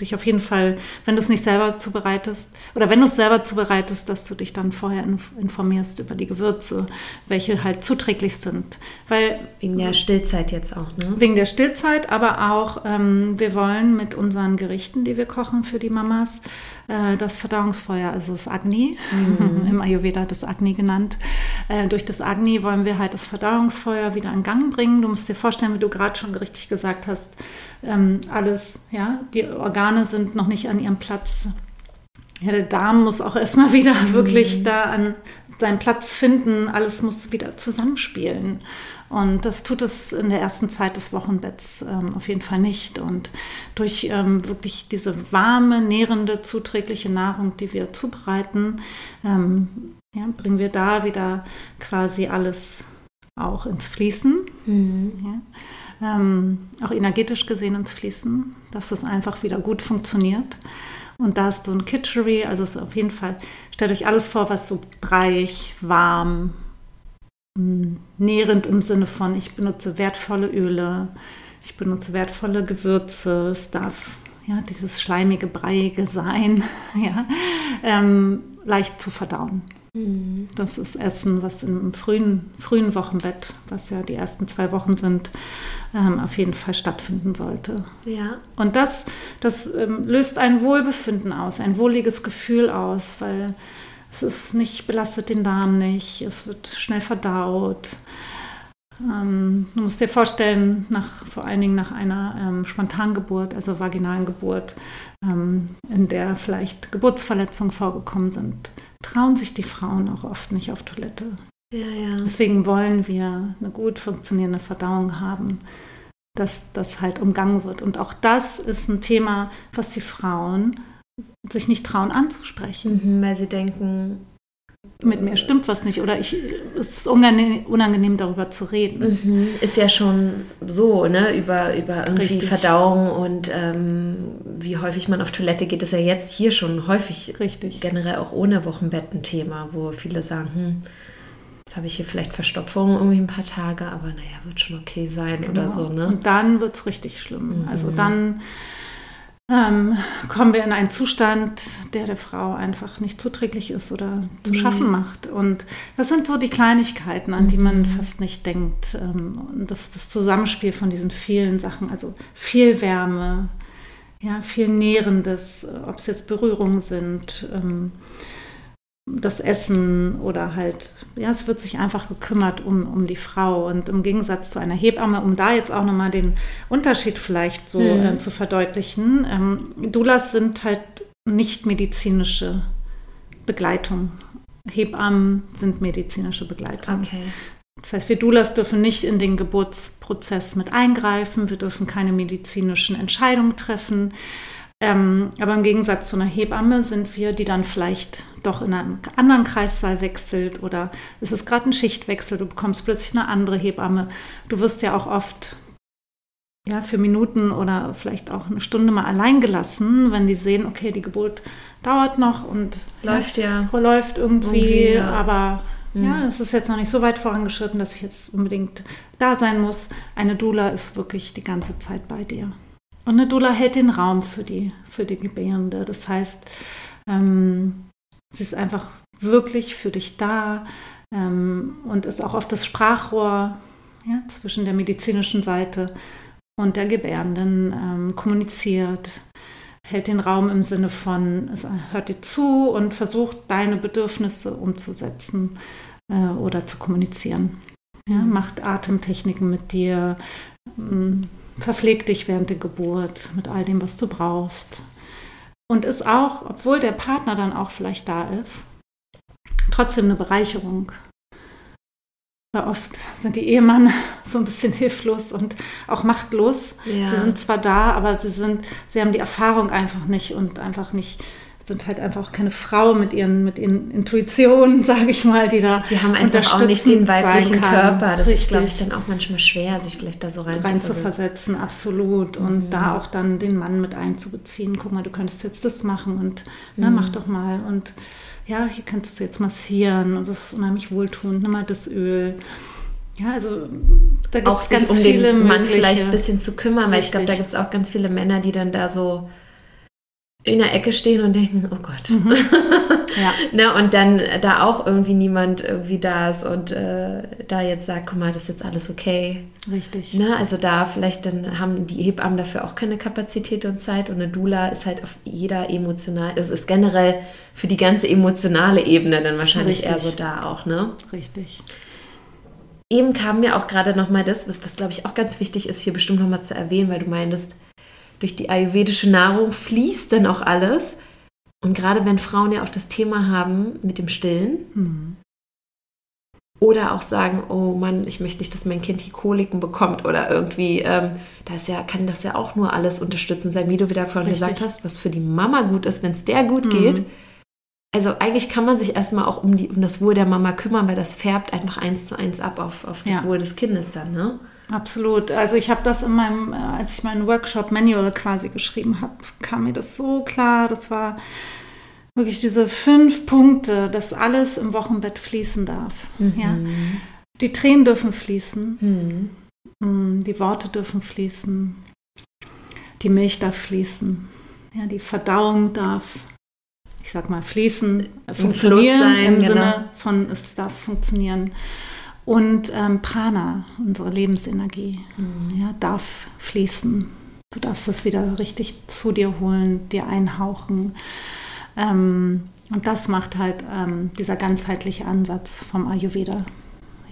dich auf jeden Fall, wenn du es nicht selber zubereitest, oder wenn du es selber zubereitest, dass du dich dann vorher informierst über die Gewürze, welche halt zuträglich sind. Weil, wegen der Stillzeit jetzt auch, ne? Wegen der Stillzeit, aber auch, ähm, wir wollen mit unseren Gerichten, die wir kochen für die Mamas, das Verdauungsfeuer, also das Agni, mhm. im Ayurveda das Agni genannt. Äh, durch das Agni wollen wir halt das Verdauungsfeuer wieder in Gang bringen. Du musst dir vorstellen, wie du gerade schon richtig gesagt hast, ähm, alles, ja, die Organe sind noch nicht an ihrem Platz. Ja, der Darm muss auch erstmal wieder mhm. wirklich da an seinen Platz finden. Alles muss wieder zusammenspielen. Und das tut es in der ersten Zeit des Wochenbetts ähm, auf jeden Fall nicht. Und durch ähm, wirklich diese warme, nährende, zuträgliche Nahrung, die wir zubereiten, ähm, ja, bringen wir da wieder quasi alles auch ins Fließen. Mhm. Ja. Ähm, auch energetisch gesehen ins Fließen, dass es einfach wieder gut funktioniert. Und da ist so ein Kitchery, also ist auf jeden Fall, stellt euch alles vor, was so breich, warm, nährend im Sinne von, ich benutze wertvolle Öle, ich benutze wertvolle Gewürze, es darf ja, dieses schleimige, breiige sein, ja, ähm, leicht zu verdauen. Das ist Essen, was im frühen, frühen Wochenbett, was ja die ersten zwei Wochen sind, ähm, auf jeden Fall stattfinden sollte. Ja. Und das, das ähm, löst ein Wohlbefinden aus, ein wohliges Gefühl aus, weil es ist nicht, belastet den Darm nicht, es wird schnell verdaut. Ähm, du musst dir vorstellen, nach, vor allen Dingen nach einer ähm, Spontangeburt, also vaginalen Geburt, ähm, in der vielleicht Geburtsverletzungen vorgekommen sind, trauen sich die Frauen auch oft nicht auf Toilette. Ja, ja. Deswegen wollen wir eine gut funktionierende Verdauung haben, dass das halt umgangen wird. Und auch das ist ein Thema, was die Frauen sich nicht trauen anzusprechen. Mhm, weil sie denken, mit mir stimmt was nicht oder ich, es ist unangenehm, unangenehm darüber zu reden. Mhm. Ist ja schon so, ne, über, über irgendwie Richtig. Verdauung und ähm, wie häufig man auf Toilette geht, ist ja jetzt hier schon häufig Richtig. generell auch ohne Wochenbett ein Thema, wo viele sagen, hm, jetzt habe ich hier vielleicht Verstopfung irgendwie ein paar Tage, aber naja, wird schon okay sein genau. oder so. Ne? Und dann wird es richtig schlimm. Mhm. Also dann ähm, kommen wir in einen Zustand, der der Frau einfach nicht zuträglich ist oder zu schaffen macht. Und das sind so die Kleinigkeiten, an die man mhm. fast nicht denkt. Ähm, und das, das Zusammenspiel von diesen vielen Sachen, also viel Wärme, ja, viel Nährendes, ob es jetzt Berührungen sind, ähm, das Essen oder halt, ja, es wird sich einfach gekümmert um, um die Frau. Und im Gegensatz zu einer Hebamme, um da jetzt auch nochmal den Unterschied vielleicht so mhm. äh, zu verdeutlichen, ähm, Doulas sind halt nicht medizinische Begleitung. Hebammen sind medizinische Begleitung. Okay. Das heißt, wir Doulas dürfen nicht in den Geburtsprozess mit eingreifen, wir dürfen keine medizinischen Entscheidungen treffen. Ähm, aber im Gegensatz zu einer Hebamme sind wir, die dann vielleicht doch in einen anderen Kreissaal wechselt oder es ist gerade ein Schichtwechsel, du bekommst plötzlich eine andere Hebamme. Du wirst ja auch oft ja, für Minuten oder vielleicht auch eine Stunde mal allein gelassen, wenn die sehen, okay, die Geburt dauert noch und läuft ja, läuft irgendwie, irgendwie ja. aber ja, es ist jetzt noch nicht so weit vorangeschritten, dass ich jetzt unbedingt da sein muss. Eine Dula ist wirklich die ganze Zeit bei dir. Und eine Dula hält den Raum für die, für die Gebärende. Das heißt, ähm, sie ist einfach wirklich für dich da ähm, und ist auch auf das Sprachrohr ja, zwischen der medizinischen Seite und der Gebärenden ähm, kommuniziert, hält den Raum im Sinne von, es hört dir zu und versucht deine Bedürfnisse umzusetzen äh, oder zu kommunizieren. Ja, mhm. macht Atemtechniken mit dir, verpflegt dich während der Geburt mit all dem, was du brauchst. Und ist auch, obwohl der Partner dann auch vielleicht da ist, trotzdem eine Bereicherung weil oft sind die Ehemann so ein bisschen hilflos und auch machtlos. Ja. Sie sind zwar da, aber sie sind, sie haben die Erfahrung einfach nicht und einfach nicht, sind halt einfach keine Frau mit ihren, mit ihren Intuitionen, sage ich mal, die da Sie haben einfach auch nicht den weiblichen Körper. Das Richtig. ist, glaube ich, dann auch manchmal schwer, sich vielleicht da so rein, rein absolut. Und mhm. da auch dann den Mann mit einzubeziehen. Guck mal, du könntest jetzt das machen und mhm. na, mach doch mal. Und ja, hier kannst du jetzt massieren und das ist unheimlich wohltuend, nimm mal das Öl. Ja, also da gibt es ganz um viele den Mann vielleicht ein bisschen zu kümmern, weil ich glaube, da gibt es auch ganz viele Männer, die dann da so in der Ecke stehen und denken, oh Gott. Mhm. Ja. ne, und dann da auch irgendwie niemand irgendwie da ist und äh, da jetzt sagt, guck mal, das ist jetzt alles okay. Richtig. Ne, also da vielleicht dann haben die Hebammen dafür auch keine Kapazität und Zeit und eine Dula ist halt auf jeder emotional, also ist generell für die ganze emotionale Ebene dann wahrscheinlich Richtig. eher so da auch, ne? Richtig. Eben kam mir auch gerade nochmal das, was, was glaube ich auch ganz wichtig ist, hier bestimmt nochmal zu erwähnen, weil du meintest, durch die ayurvedische Nahrung fließt dann auch alles. Und gerade wenn Frauen ja auch das Thema haben mit dem Stillen mhm. oder auch sagen, oh Mann, ich möchte nicht, dass mein Kind die Koliken bekommt oder irgendwie, ähm, das ja, kann das ja auch nur alles unterstützen sein, wie du wieder vorhin Richtig. gesagt hast, was für die Mama gut ist, wenn es der gut mhm. geht. Also eigentlich kann man sich erstmal auch um, die, um das Wohl der Mama kümmern, weil das färbt einfach eins zu eins ab auf, auf das ja. Wohl des Kindes dann, ne? Absolut. Also ich habe das in meinem, äh, als ich meinen Workshop-Manual quasi geschrieben habe, kam mir das so klar. Das war wirklich diese fünf Punkte, dass alles im Wochenbett fließen darf. Mhm. Ja? Die Tränen dürfen fließen, mhm. Mm, die Worte dürfen fließen, die Milch darf fließen, ja, die Verdauung darf, ich sag mal, fließen, funktionieren sein, im genau. Sinne von es darf funktionieren. Und ähm, Prana, unsere Lebensenergie, mhm. ja, darf fließen. Du darfst es wieder richtig zu dir holen, dir einhauchen. Ähm, und das macht halt ähm, dieser ganzheitliche Ansatz vom Ayurveda.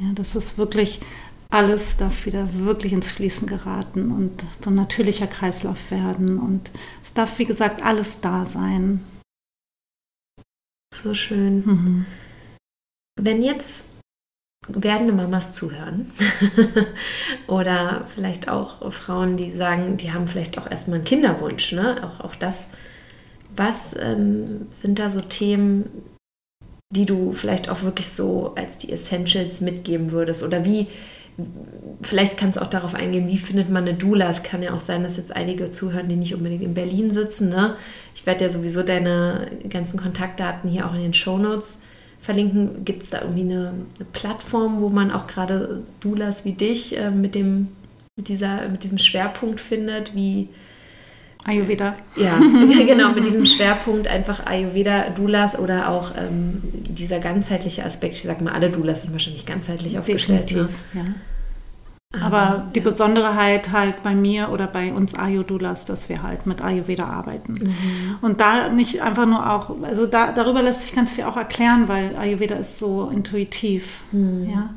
Ja, das ist wirklich, alles darf wieder wirklich ins Fließen geraten und so ein natürlicher Kreislauf werden. Und es darf, wie gesagt, alles da sein. So schön. Mhm. Wenn jetzt werdende Mamas zuhören oder vielleicht auch Frauen, die sagen, die haben vielleicht auch erstmal einen Kinderwunsch, ne? auch, auch das. Was ähm, sind da so Themen, die du vielleicht auch wirklich so als die Essentials mitgeben würdest? Oder wie, vielleicht kannst du auch darauf eingehen, wie findet man eine Dula? Es kann ja auch sein, dass jetzt einige zuhören, die nicht unbedingt in Berlin sitzen. Ne? Ich werde ja sowieso deine ganzen Kontaktdaten hier auch in den Show Notes verlinken. Gibt es da irgendwie eine, eine, Plattform, wo man auch gerade Doulas wie dich äh, mit, dem, mit, dieser, mit diesem Schwerpunkt findet, wie Ayurveda. Ja, genau, mit diesem Schwerpunkt einfach Ayurveda, Doulas oder auch ähm, dieser ganzheitliche Aspekt. Ich sage mal, alle Doulas sind wahrscheinlich ganzheitlich aufgestellt. Ne? Definitiv, ne? ja. Aber die. Besonderheit halt bei mir oder bei uns Ayurdulas, dass wir halt mit Ayurveda arbeiten. Mhm. Und da nicht einfach nur auch, also da, darüber lässt sich ganz viel auch erklären, weil Ayurveda ist so intuitiv. Mhm. Ja.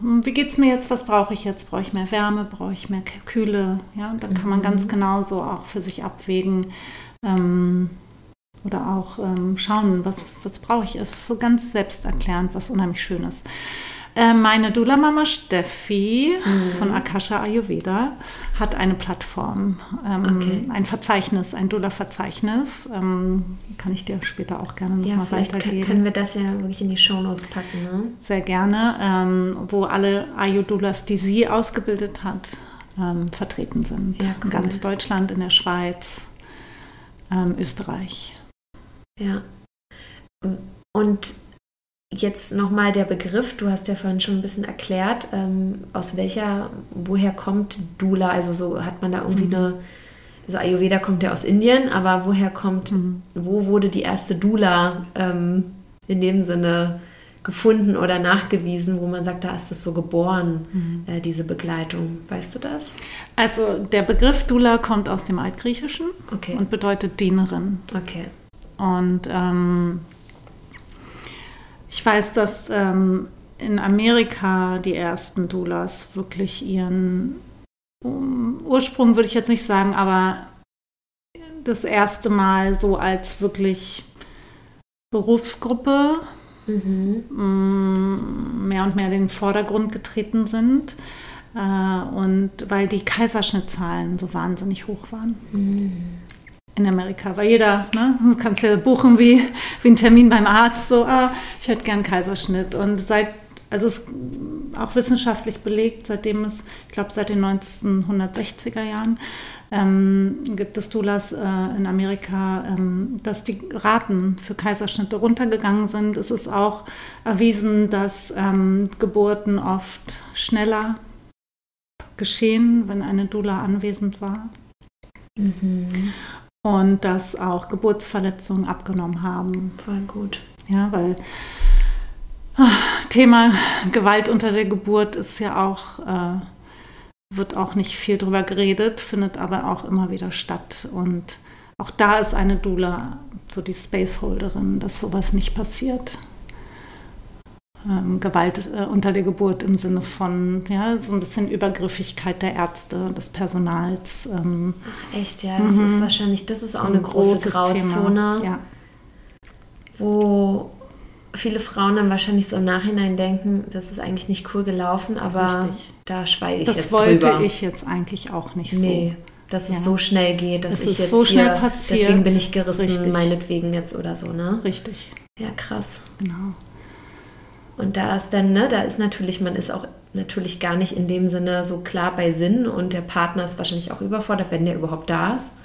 Wie geht es mir jetzt? Was brauche ich jetzt? Brauche ich mehr Wärme? Brauche ich mehr Kühle? Ja, und dann kann man ganz mhm. genau so auch für sich abwägen ähm, oder auch ähm, schauen, was, was brauche ich. Es ist so ganz selbsterklärend, was unheimlich schön ist. Äh, meine Dula-Mama Steffi mhm. von Akasha Ayurveda hat eine Plattform, ähm, okay. ein Verzeichnis, ein Dula-Verzeichnis. Ähm, kann ich dir später auch gerne nochmal ja, weitergeben. Können wir das ja wirklich in die Shownotes packen, ne? Sehr gerne, ähm, wo alle Ayurdulas, die sie ausgebildet hat, ähm, vertreten sind. Ja, cool. In ganz Deutschland, in der Schweiz, ähm, Österreich. Ja. Und jetzt nochmal der Begriff, du hast ja vorhin schon ein bisschen erklärt, ähm, aus welcher, woher kommt Dula? Also so hat man da irgendwie mhm. eine, also Ayurveda kommt ja aus Indien, aber woher kommt, mhm. wo wurde die erste Dula ähm, in dem Sinne gefunden oder nachgewiesen, wo man sagt, da ist das so geboren, mhm. äh, diese Begleitung. Weißt du das? Also der Begriff Dula kommt aus dem Altgriechischen okay. und bedeutet Dienerin. Okay. Und ähm, ich weiß, dass ähm, in Amerika die ersten Doulas wirklich ihren um, Ursprung, würde ich jetzt nicht sagen, aber das erste Mal so als wirklich Berufsgruppe mhm. Mm, mehr und mehr in den Vordergrund getreten sind. Äh, und weil die Kaiserschnittzahlen so wahnsinnig hoch waren. Mhm in Amerika, weil jeder, ne, du kannst ja buchen wie, wie einen Termin beim Arzt, so, ah, ich hätte gern Kaiserschnitt. Und seit, also es ist auch wissenschaftlich belegt, seitdem es, ich glaube seit den 1960er Jahren, ähm, gibt es Doulas äh, in Amerika, ähm, dass die Raten für Kaiserschnitte runtergegangen sind. Es ist auch erwiesen, dass ähm, Geburten oft schneller geschehen, wenn eine Doula anwesend war. Mhm und dass auch Geburtsverletzungen abgenommen haben. Voll gut. Ja, weil ach, Thema Gewalt unter der Geburt ist ja auch, äh, wird auch nicht viel drüber geredet, findet aber auch immer wieder statt. Und auch da ist eine Dula so die Spaceholderin, dass sowas nicht passiert ähm, Gewalt äh, unter der Geburt im Sinne von ja, so ein bisschen Übergriffigkeit der Ärzte, des Personals. Ähm. Ach echt, ja, das ist mhm. wahrscheinlich, das ist auch ein eine große Grauzone, ja. wo viele Frauen dann wahrscheinlich so im Nachhinein denken, das ist eigentlich nicht cool gelaufen, aber Richtig. da schweige ich das jetzt drüber. Das wollte ich jetzt eigentlich auch nicht nee. so dass es ja. so schnell geht, dass das ich jetzt so hier, passiert. deswegen bin ich gerissen, Richtig. meinetwegen jetzt oder so, ne? Richtig. Ja, krass. Genau. Und da ist dann, ne, da ist natürlich, man ist auch natürlich gar nicht in dem Sinne so klar bei Sinn und der Partner ist wahrscheinlich auch überfordert, wenn der überhaupt da ist.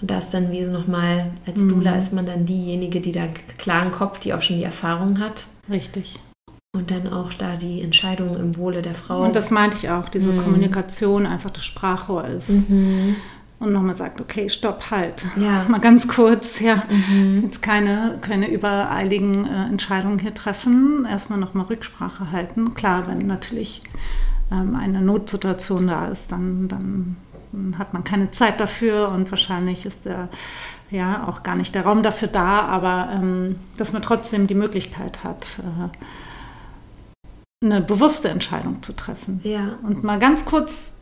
Und da ist dann wie nochmal, als mhm. Dula ist man dann diejenige, die da einen klaren Kopf, die auch schon die Erfahrung hat. Richtig. Und dann auch da die Entscheidung im Wohle der Frau. Und das meinte ich auch, diese mhm. Kommunikation, einfach das Sprachrohr ist. Mhm und nochmal sagt, okay, stopp, halt. Ja. Mal ganz kurz, ja, mhm. jetzt keine, keine übereiligen äh, Entscheidungen hier treffen. Erstmal nochmal Rücksprache halten. Klar, wenn natürlich ähm, eine Notsituation da ist, dann, dann hat man keine Zeit dafür und wahrscheinlich ist der ja auch gar nicht der Raum dafür da, aber ähm, dass man trotzdem die Möglichkeit hat, äh, eine bewusste Entscheidung zu treffen. Ja. Und mal ganz kurz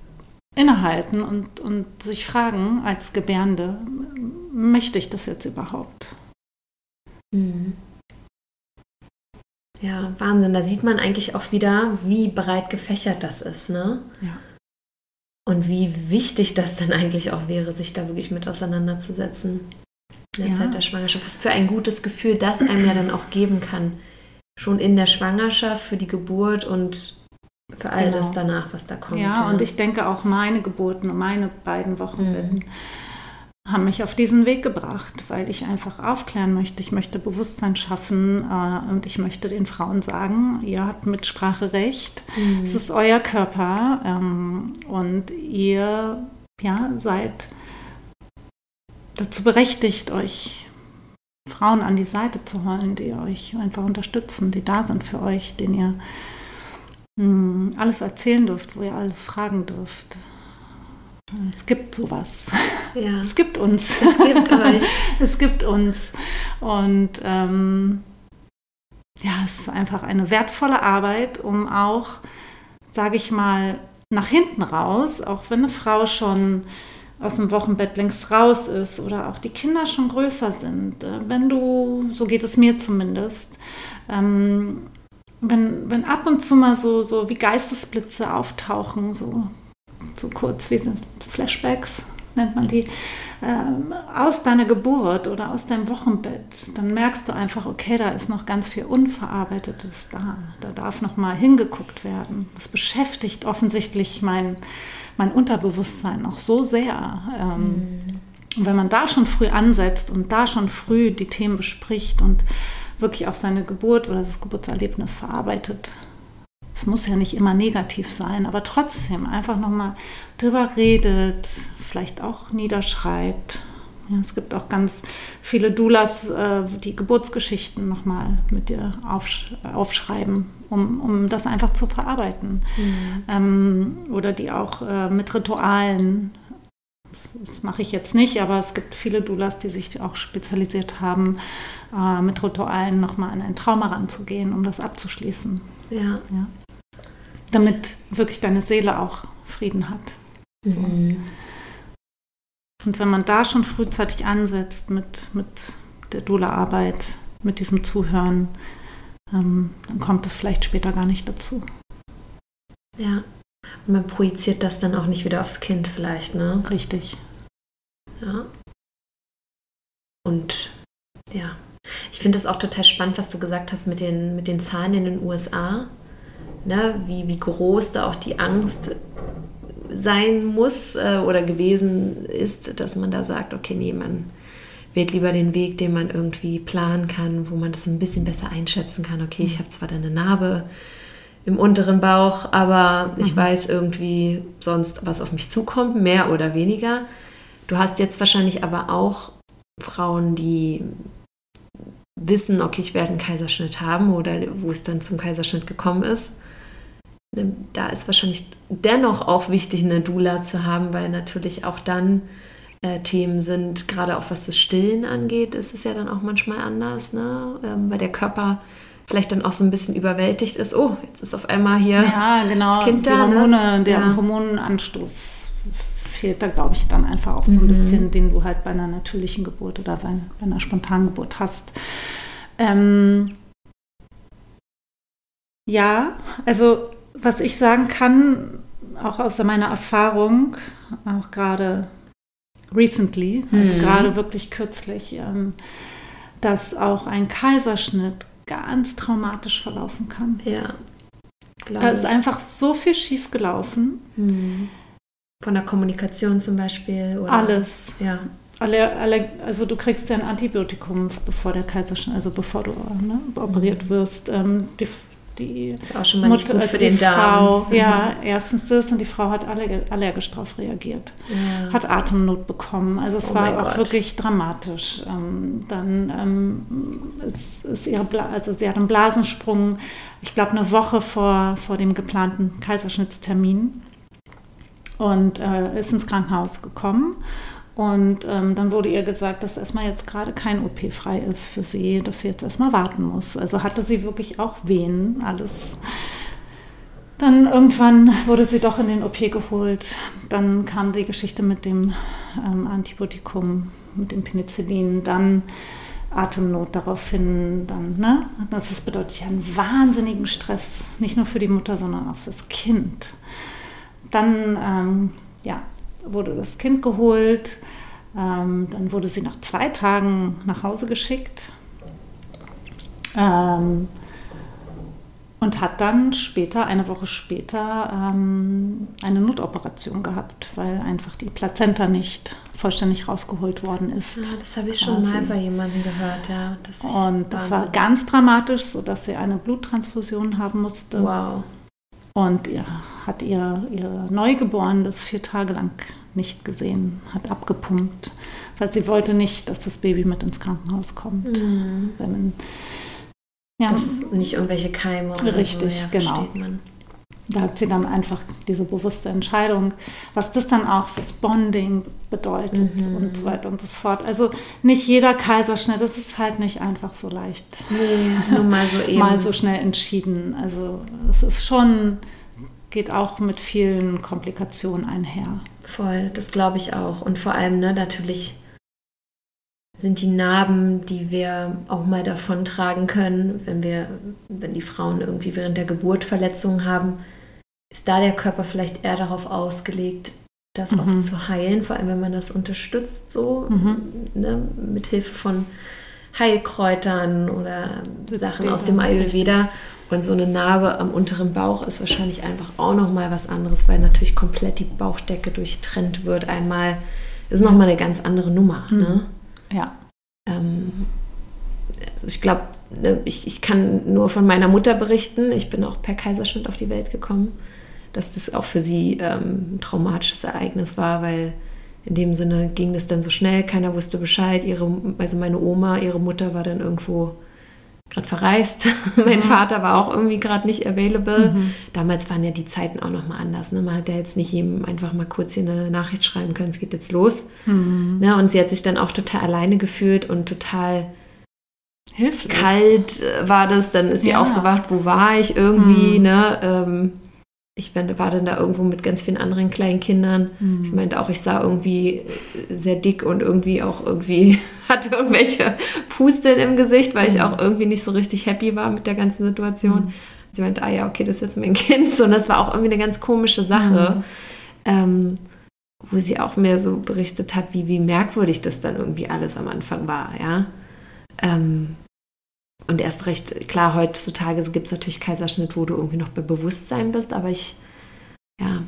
innehalten und, und sich fragen als Gebärende, möchte ich das jetzt überhaupt? Mhm. Ja, Wahnsinn. Da sieht man eigentlich auch wieder, wie breit gefächert das ist, ne? Ja. Und wie wichtig das dann eigentlich auch wäre, sich da wirklich mit auseinanderzusetzen in der ja. Zeit der Schwangerschaft. Was für ein gutes Gefühl das einem ja dann auch geben kann. Schon in der Schwangerschaft, für die Geburt und für all genau. das danach, was da kommt. Ja, ja, und ich denke auch meine Geburten und meine beiden Wochenbetten mhm. haben mich auf diesen Weg gebracht, weil ich einfach aufklären möchte. Ich möchte Bewusstsein schaffen äh, und ich möchte den Frauen sagen, ihr habt Mitspracherecht. Mhm. Es ist euer Körper ähm, und ihr ja, seid dazu berechtigt, euch Frauen an die Seite zu holen, die euch einfach unterstützen, die da sind für euch, den ihr alles erzählen dürft, wo ihr alles fragen dürft. Es gibt sowas. Ja. Es gibt uns. Es gibt euch. es gibt uns. Und ähm, ja, es ist einfach eine wertvolle Arbeit, um auch, sage ich mal, nach hinten raus, auch wenn eine Frau schon aus dem Wochenbett längst raus ist oder auch die Kinder schon größer sind, äh, wenn du, so geht es mir zumindest, ähm, wenn, wenn ab und zu mal so, so wie Geistesblitze auftauchen, so, so kurz wie sind Flashbacks, nennt man die, ähm, aus deiner Geburt oder aus deinem Wochenbett, dann merkst du einfach, okay, da ist noch ganz viel Unverarbeitetes da. Da darf noch mal hingeguckt werden. Das beschäftigt offensichtlich mein, mein Unterbewusstsein auch so sehr. Ähm, mhm. Und wenn man da schon früh ansetzt und da schon früh die Themen bespricht und wirklich auch seine Geburt oder das Geburtserlebnis verarbeitet, es muss ja nicht immer negativ sein, aber trotzdem einfach nochmal drüber redet, vielleicht auch niederschreibt. Ja, es gibt auch ganz viele Doulas, äh, die Geburtsgeschichten nochmal mit dir aufsch aufschreiben, um, um das einfach zu verarbeiten. Mhm. Ähm, oder die auch äh, mit Ritualen das mache ich jetzt nicht, aber es gibt viele Doulas, die sich auch spezialisiert haben, äh, mit Ritualen nochmal an ein Trauma ranzugehen, um das abzuschließen. Ja. ja. Damit wirklich deine Seele auch Frieden hat. So. Mhm. Und wenn man da schon frühzeitig ansetzt mit, mit der Dula-Arbeit, mit diesem Zuhören, ähm, dann kommt es vielleicht später gar nicht dazu. Ja. Und man projiziert das dann auch nicht wieder aufs Kind vielleicht, ne? Richtig. Ja. Und ja, ich finde das auch total spannend, was du gesagt hast mit den, mit den Zahlen in den USA. Ne? Wie, wie groß da auch die Angst sein muss äh, oder gewesen ist, dass man da sagt, okay, nee, man wählt lieber den Weg, den man irgendwie planen kann, wo man das ein bisschen besser einschätzen kann. Okay, ich mhm. habe zwar da eine Narbe, im unteren Bauch, aber ich mhm. weiß irgendwie sonst, was auf mich zukommt, mehr oder weniger. Du hast jetzt wahrscheinlich aber auch Frauen, die wissen, okay, ich werde einen Kaiserschnitt haben oder wo es dann zum Kaiserschnitt gekommen ist. Ne, da ist wahrscheinlich dennoch auch wichtig, eine Dula zu haben, weil natürlich auch dann äh, Themen sind, gerade auch was das Stillen angeht, ist es ja dann auch manchmal anders, ne? Ähm, weil der Körper vielleicht dann auch so ein bisschen überwältigt ist, oh, jetzt ist auf einmal hier ja, genau, das Kind da. Die Hormone, der ja. Hormonanstoß fehlt da, glaube ich, dann einfach auch so ein mhm. bisschen, den du halt bei einer natürlichen Geburt oder bei, bei einer spontanen Geburt hast. Ähm, ja, also was ich sagen kann, auch aus meiner Erfahrung, auch gerade recently, also mhm. gerade wirklich kürzlich, ähm, dass auch ein Kaiserschnitt ganz traumatisch verlaufen kann. Ja. Da ist einfach so viel schief gelaufen. Hm. Von der Kommunikation zum Beispiel? Oder? Alles. Ja. Alle, alle, also du kriegst ja ein Antibiotikum, bevor der Kaiserschnitt, also bevor du ne, operiert wirst. Ähm, die die ist auch schon mal Mutter, nicht gut also für den Frau, Darm. Ja, mhm. erstens das und die Frau hat allergisch darauf reagiert, ja. hat Atemnot bekommen. Also es oh war auch Gott. wirklich dramatisch. Ähm, dann ähm, ist, ist ihre Bla also sie hat einen Blasensprung, ich glaube eine Woche vor, vor dem geplanten Kaiserschnittstermin und äh, ist ins Krankenhaus gekommen und ähm, dann wurde ihr gesagt, dass erstmal jetzt gerade kein OP frei ist für sie, dass sie jetzt erstmal warten muss. Also hatte sie wirklich auch Wehen, alles. Dann irgendwann wurde sie doch in den OP geholt. Dann kam die Geschichte mit dem ähm, Antibiotikum, mit dem Penicillin. Dann Atemnot daraufhin. Dann, ne? Das bedeutet ja einen wahnsinnigen Stress, nicht nur für die Mutter, sondern auch fürs Kind. Dann, ähm, ja, wurde das Kind geholt. Ähm, dann wurde sie nach zwei Tagen nach Hause geschickt ähm, und hat dann später, eine Woche später, ähm, eine Notoperation gehabt, weil einfach die Plazenta nicht vollständig rausgeholt worden ist. Ja, ah, das habe ich quasi. schon mal bei jemandem gehört, ja. Das und das war ganz dramatisch, sodass sie eine Bluttransfusion haben musste. Wow. Und ja, hat ihr, ihr Neugeborenes vier Tage lang nicht gesehen, hat abgepumpt, weil sie wollte nicht, dass das Baby mit ins Krankenhaus kommt. Mhm. Wenn man, ja, das nicht irgendwelche Keime oder Richtig, so, ja, genau. Da hat sie dann einfach diese bewusste Entscheidung, was das dann auch fürs Bonding bedeutet mhm. und so weiter und so fort. Also nicht jeder Kaiserschnitt, das ist halt nicht einfach so leicht. Nee, nur mal so eben. mal so schnell entschieden. Also es ist schon, geht auch mit vielen Komplikationen einher. Voll, das glaube ich auch. Und vor allem, ne, natürlich sind die Narben, die wir auch mal davon tragen können, wenn wir, wenn die Frauen irgendwie während der Geburt Verletzungen haben, ist da der Körper vielleicht eher darauf ausgelegt, das mhm. auch zu heilen, vor allem wenn man das unterstützt, so mhm. ne, mit Hilfe von Heilkräutern oder Sachen aus dem Ayurveda. Und so eine Narbe am unteren Bauch ist wahrscheinlich einfach auch noch mal was anderes, weil natürlich komplett die Bauchdecke durchtrennt wird. Einmal ist nochmal eine ganz andere Nummer. Mhm. Ne? Ja. Ähm, also ich glaube, ne, ich, ich kann nur von meiner Mutter berichten. Ich bin auch per Kaiserschnitt auf die Welt gekommen, dass das auch für sie ähm, ein traumatisches Ereignis war, weil in dem Sinne ging das dann so schnell, keiner wusste Bescheid. Ihre, also meine Oma, ihre Mutter war dann irgendwo gerade verreist. mein Mhm. Vater war auch irgendwie gerade nicht available. Mhm. Damals waren ja die Zeiten auch noch mal anders. Ne? Man hat ja jetzt nicht jedem einfach mal kurz hier eine Nachricht schreiben können, es geht jetzt los. Mhm. Ne? Und sie hat sich dann auch total alleine gefühlt und total Hilflos. kalt äh, war das. Dann ist sie Ja. aufgewacht, wo war ich irgendwie? Mhm. Ne? Ähm, ich bin, war dann da irgendwo mit ganz vielen anderen kleinen Kindern. Mhm. Sie meinte auch, ich sah irgendwie äh, sehr dick und irgendwie auch irgendwie hatte irgendwelche Pusteln im Gesicht, weil ich Mhm. auch irgendwie nicht so richtig happy war mit der ganzen Situation. Mhm. Sie meinte, ah ja, okay, das ist jetzt mein Kind. So, und das war auch irgendwie eine ganz komische Sache, Mhm. ähm, wo sie auch mehr so berichtet hat, wie, wie merkwürdig das dann irgendwie alles am Anfang war, ja. Ähm, und erst recht, klar, heutzutage gibt es natürlich Kaiserschnitt, wo du irgendwie noch bei Bewusstsein bist, aber ich, ja,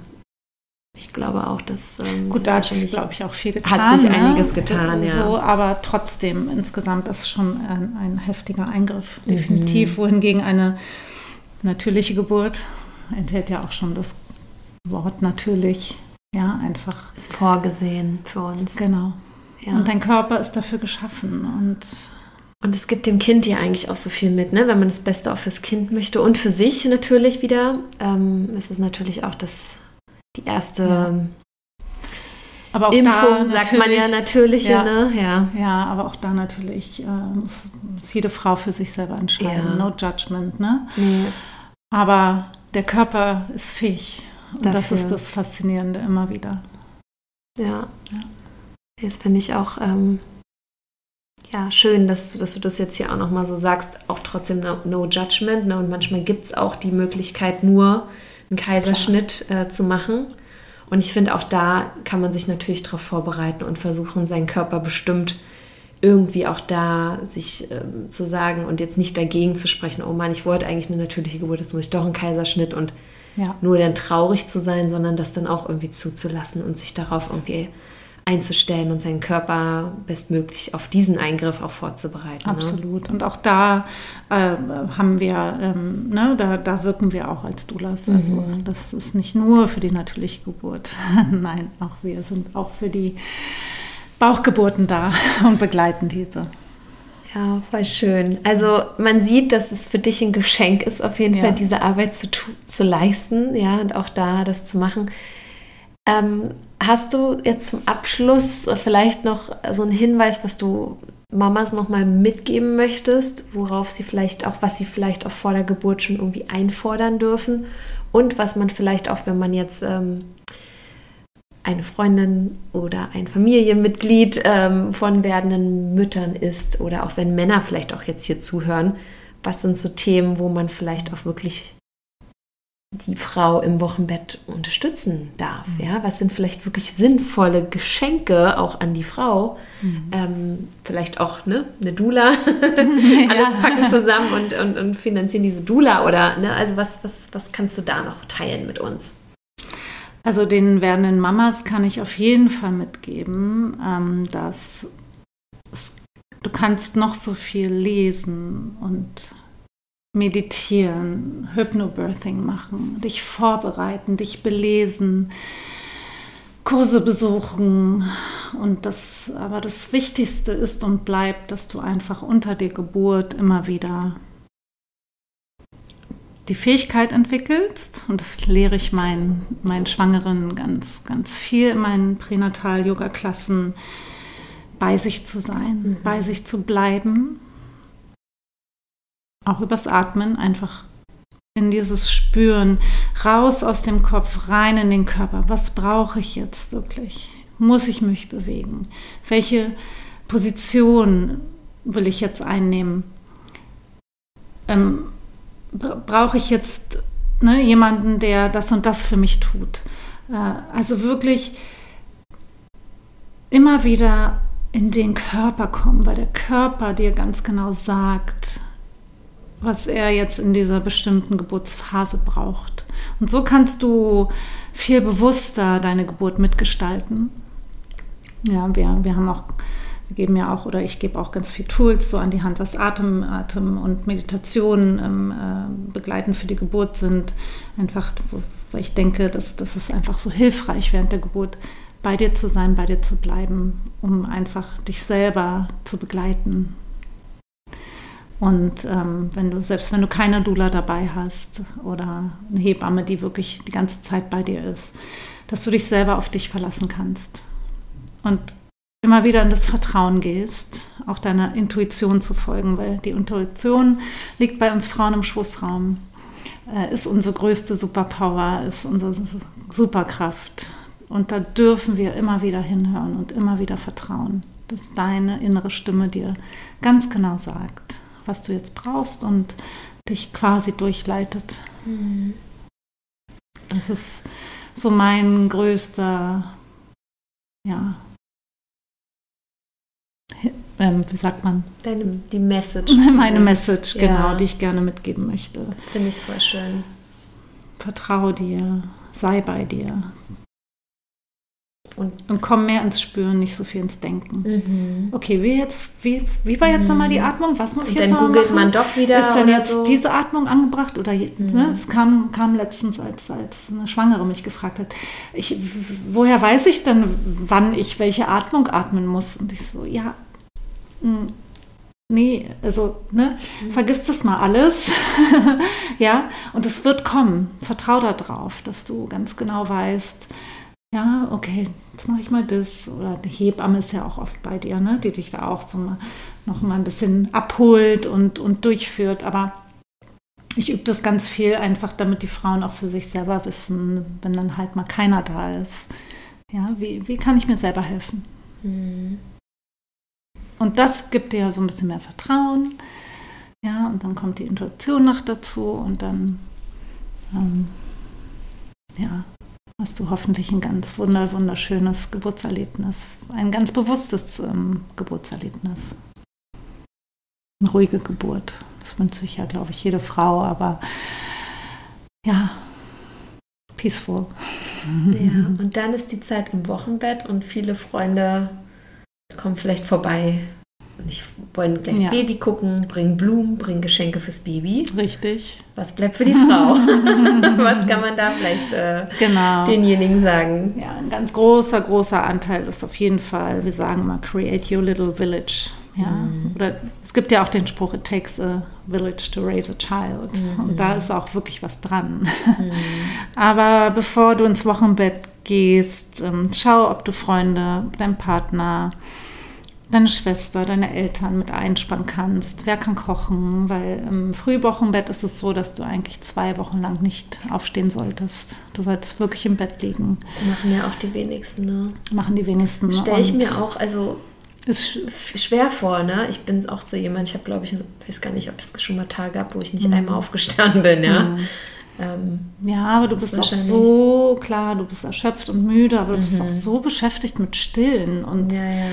ich glaube auch, dass. Ähm, Gut, das da hat sich, glaube ich, auch viel getan. Hat sich ne? einiges getan, ja. So, aber trotzdem, insgesamt ist schon ein, ein heftiger Eingriff, Mhm. definitiv. Wohingegen eine natürliche Geburt enthält ja auch schon das Wort natürlich. Ja, einfach. ist vorgesehen für uns. Genau. Ja. Und dein Körper ist dafür geschaffen. Und Und es gibt dem Kind ja eigentlich auch so viel mit, ne? wenn man das Beste auch fürs Kind möchte und für sich natürlich wieder. Ähm, es ist natürlich auch das, die erste Ja. aber auch Impfung, da sagt man ja natürlich- natürliche, Ja. ne? Ja. Ja, aber auch da natürlich äh, muss, muss jede Frau für sich selber entscheiden. Ja. No judgment, ne? Nee. Aber der Körper ist fähig. Und das Dafür. ist das Faszinierende immer wieder. Ja. Ja. Das finde ich auch ähm, ja, schön, dass du, dass du das jetzt hier auch nochmal so sagst. Auch trotzdem no, no judgment. Ne? Und manchmal gibt es auch die Möglichkeit, nur einen Kaiserschnitt äh, zu machen. Und ich finde, auch da kann man sich natürlich darauf vorbereiten und versuchen, seinen Körper bestimmt irgendwie auch da sich ähm, zu sagen und jetzt nicht dagegen zu sprechen, oh Mann, ich wollte eigentlich eine natürliche Geburt, jetzt muss ich doch einen Kaiserschnitt und Ja. nur dann traurig zu sein, sondern das dann auch irgendwie zuzulassen und sich darauf irgendwie einzustellen und seinen Körper bestmöglich auf diesen Eingriff auch vorzubereiten. Ne? Absolut. Und auch da äh, haben wir, ähm, ne, da, da wirken wir auch als Doulas. Also Mhm. das ist nicht nur für die natürliche Geburt. Nein, auch wir sind auch für die Bauchgeburten da und begleiten diese. Ja, voll schön. Also man sieht, dass es für dich ein Geschenk ist, auf jeden Ja. Fall diese Arbeit zu, zu leisten, ja, und auch da das zu machen. Ähm, hast du jetzt zum Abschluss vielleicht noch so einen Hinweis, was du Mamas nochmal mitgeben möchtest, worauf sie vielleicht auch, was sie vielleicht auch vor der Geburt schon irgendwie einfordern dürfen? Und was man vielleicht auch, wenn man jetzt ähm, eine Freundin oder ein Familienmitglied ähm, von werdenden Müttern ist oder auch wenn Männer vielleicht auch jetzt hier zuhören, was sind so Themen, wo man vielleicht auch wirklich die Frau im Wochenbett unterstützen darf? Ja, was sind vielleicht wirklich sinnvolle Geschenke auch an die Frau? Ähm, vielleicht auch ne, eine Dula, alles packen zusammen und, und, und finanzieren diese Dula oder ne, also was, was, was kannst du da noch teilen mit uns? Also den werdenden Mamas kann ich auf jeden Fall mitgeben, ähm, dass es, du kannst noch so viel lesen und meditieren, Hypnobirthing machen, dich vorbereiten, dich belesen, Kurse besuchen. Und das aber das Wichtigste ist und bleibt, dass du einfach unter der Geburt immer wieder die Fähigkeit entwickelst, und das lehre ich meinen, meinen Schwangeren ganz, ganz viel in meinen Pränatal-Yoga-Klassen, bei sich zu sein, Mhm. bei sich zu bleiben, auch übers Atmen, einfach in dieses Spüren, raus aus dem Kopf, rein in den Körper. Was brauche ich jetzt wirklich? Muss ich mich bewegen? Welche Position will ich jetzt einnehmen? Ähm, brauche ich jetzt ne, jemanden, der das und das für mich tut. Äh, also wirklich immer wieder in den Körper kommen, weil der Körper dir ganz genau sagt, was er jetzt in dieser bestimmten Geburtsphase braucht. Und so kannst du viel bewusster deine Geburt mitgestalten. Ja, wir, wir haben auch, wir geben ja auch, oder ich gebe auch ganz viel Tools so an die Hand, was Atem, Atem und Meditation ähm, äh, für die Geburt sind. Einfach, weil ich denke, dass das ist einfach so hilfreich während der Geburt, bei dir zu sein, bei dir zu bleiben, um einfach dich selber zu begleiten. Und ähm, wenn du, selbst wenn du keine Dula dabei hast oder eine Hebamme, die wirklich die ganze Zeit bei dir ist, dass du dich selber auf dich verlassen kannst und immer wieder in das Vertrauen gehst, auch deiner Intuition zu folgen, weil die Intuition liegt bei uns Frauen im Schoßraum, äh, ist unsere größte Superpower, ist unsere Superkraft. Und da dürfen wir immer wieder hinhören und immer wieder vertrauen, dass deine innere Stimme dir ganz genau sagt, was du jetzt brauchst und dich quasi durchleitet. Mhm. Das ist so mein größter, ja, ähm, wie sagt man? Deine, die Message. Meine Message, ja. genau, die ich gerne mitgeben möchte. Das finde ich voll schön. Vertraue dir, sei bei dir. Und, und komm mehr ins Spüren, nicht so viel ins Denken. Mhm. Okay, wie, jetzt, wie, wie war jetzt mhm. nochmal die Atmung? Was muss und ich jetzt dann googelt man doch wieder. Ist denn jetzt so? diese Atmung angebracht? Oder mhm. ne, es kam, kam letztens, als, als eine Schwangere mich gefragt hat, ich, woher weiß ich denn, wann ich welche Atmung atmen muss? Und ich so, ja, hm, nee, also, ne, mhm. vergiss das mal alles. ja, und es wird kommen. Vertrau darauf, dass du ganz genau weißt, ja, okay, jetzt mache ich mal das. Oder die Hebamme ist ja auch oft bei dir, ne, die dich da auch so mal, noch mal ein bisschen abholt und, und durchführt. Aber ich übe das ganz viel einfach, damit die Frauen auch für sich selber wissen, wenn dann halt mal keiner da ist. Ja, wie, wie kann ich mir selber helfen? Mhm. Und das gibt dir ja so ein bisschen mehr Vertrauen. Ja, und dann kommt die Intuition noch dazu und dann, ähm, ja, hast du hoffentlich ein ganz wunder, wunderschönes Geburtserlebnis. Ein ganz bewusstes ähm, Geburtserlebnis. Eine ruhige Geburt. Das wünscht sich ja, glaube ich, jede Frau, aber ja, peaceful. Ja, und dann ist die Zeit im Wochenbett und viele Freunde kommen vielleicht vorbei. Ich wollen gleich ja. das Baby gucken, bringen Blumen, bringen Geschenke fürs Baby. Richtig. Was bleibt für die Frau? Was kann man da vielleicht äh, genau. denjenigen sagen? Ja, ein ganz großer, großer Anteil ist auf jeden Fall, wir sagen mal, create your little village. Ja? Mhm. Oder es gibt ja auch den Spruch, it takes a village to raise a child. Mhm. Und da ist auch wirklich was dran. Mhm. Aber bevor du ins Wochenbett gehst, ähm, schau, ob du Freunde, deinen Partner, deine Schwester, deine Eltern mit einspannen kannst. Wer kann kochen? Weil im Frühwochenbett ist es so, dass du eigentlich zwei Wochen lang nicht aufstehen solltest. Du solltest wirklich im Bett liegen. Das machen ja auch die wenigsten, ne? Machen die wenigsten. Stelle ich mir auch, also ist schwer vor, ne? Ich bin auch so jemand, ich habe, glaube ich, weiß gar nicht, ob es schon mal Tage gab, wo ich nicht mhm. einmal aufgestanden bin, ja. Mhm. Ähm, ja, aber du bist auch so, klar, du bist erschöpft und müde, aber du mhm. bist auch mhm. so beschäftigt mit Stillen und ja, ja.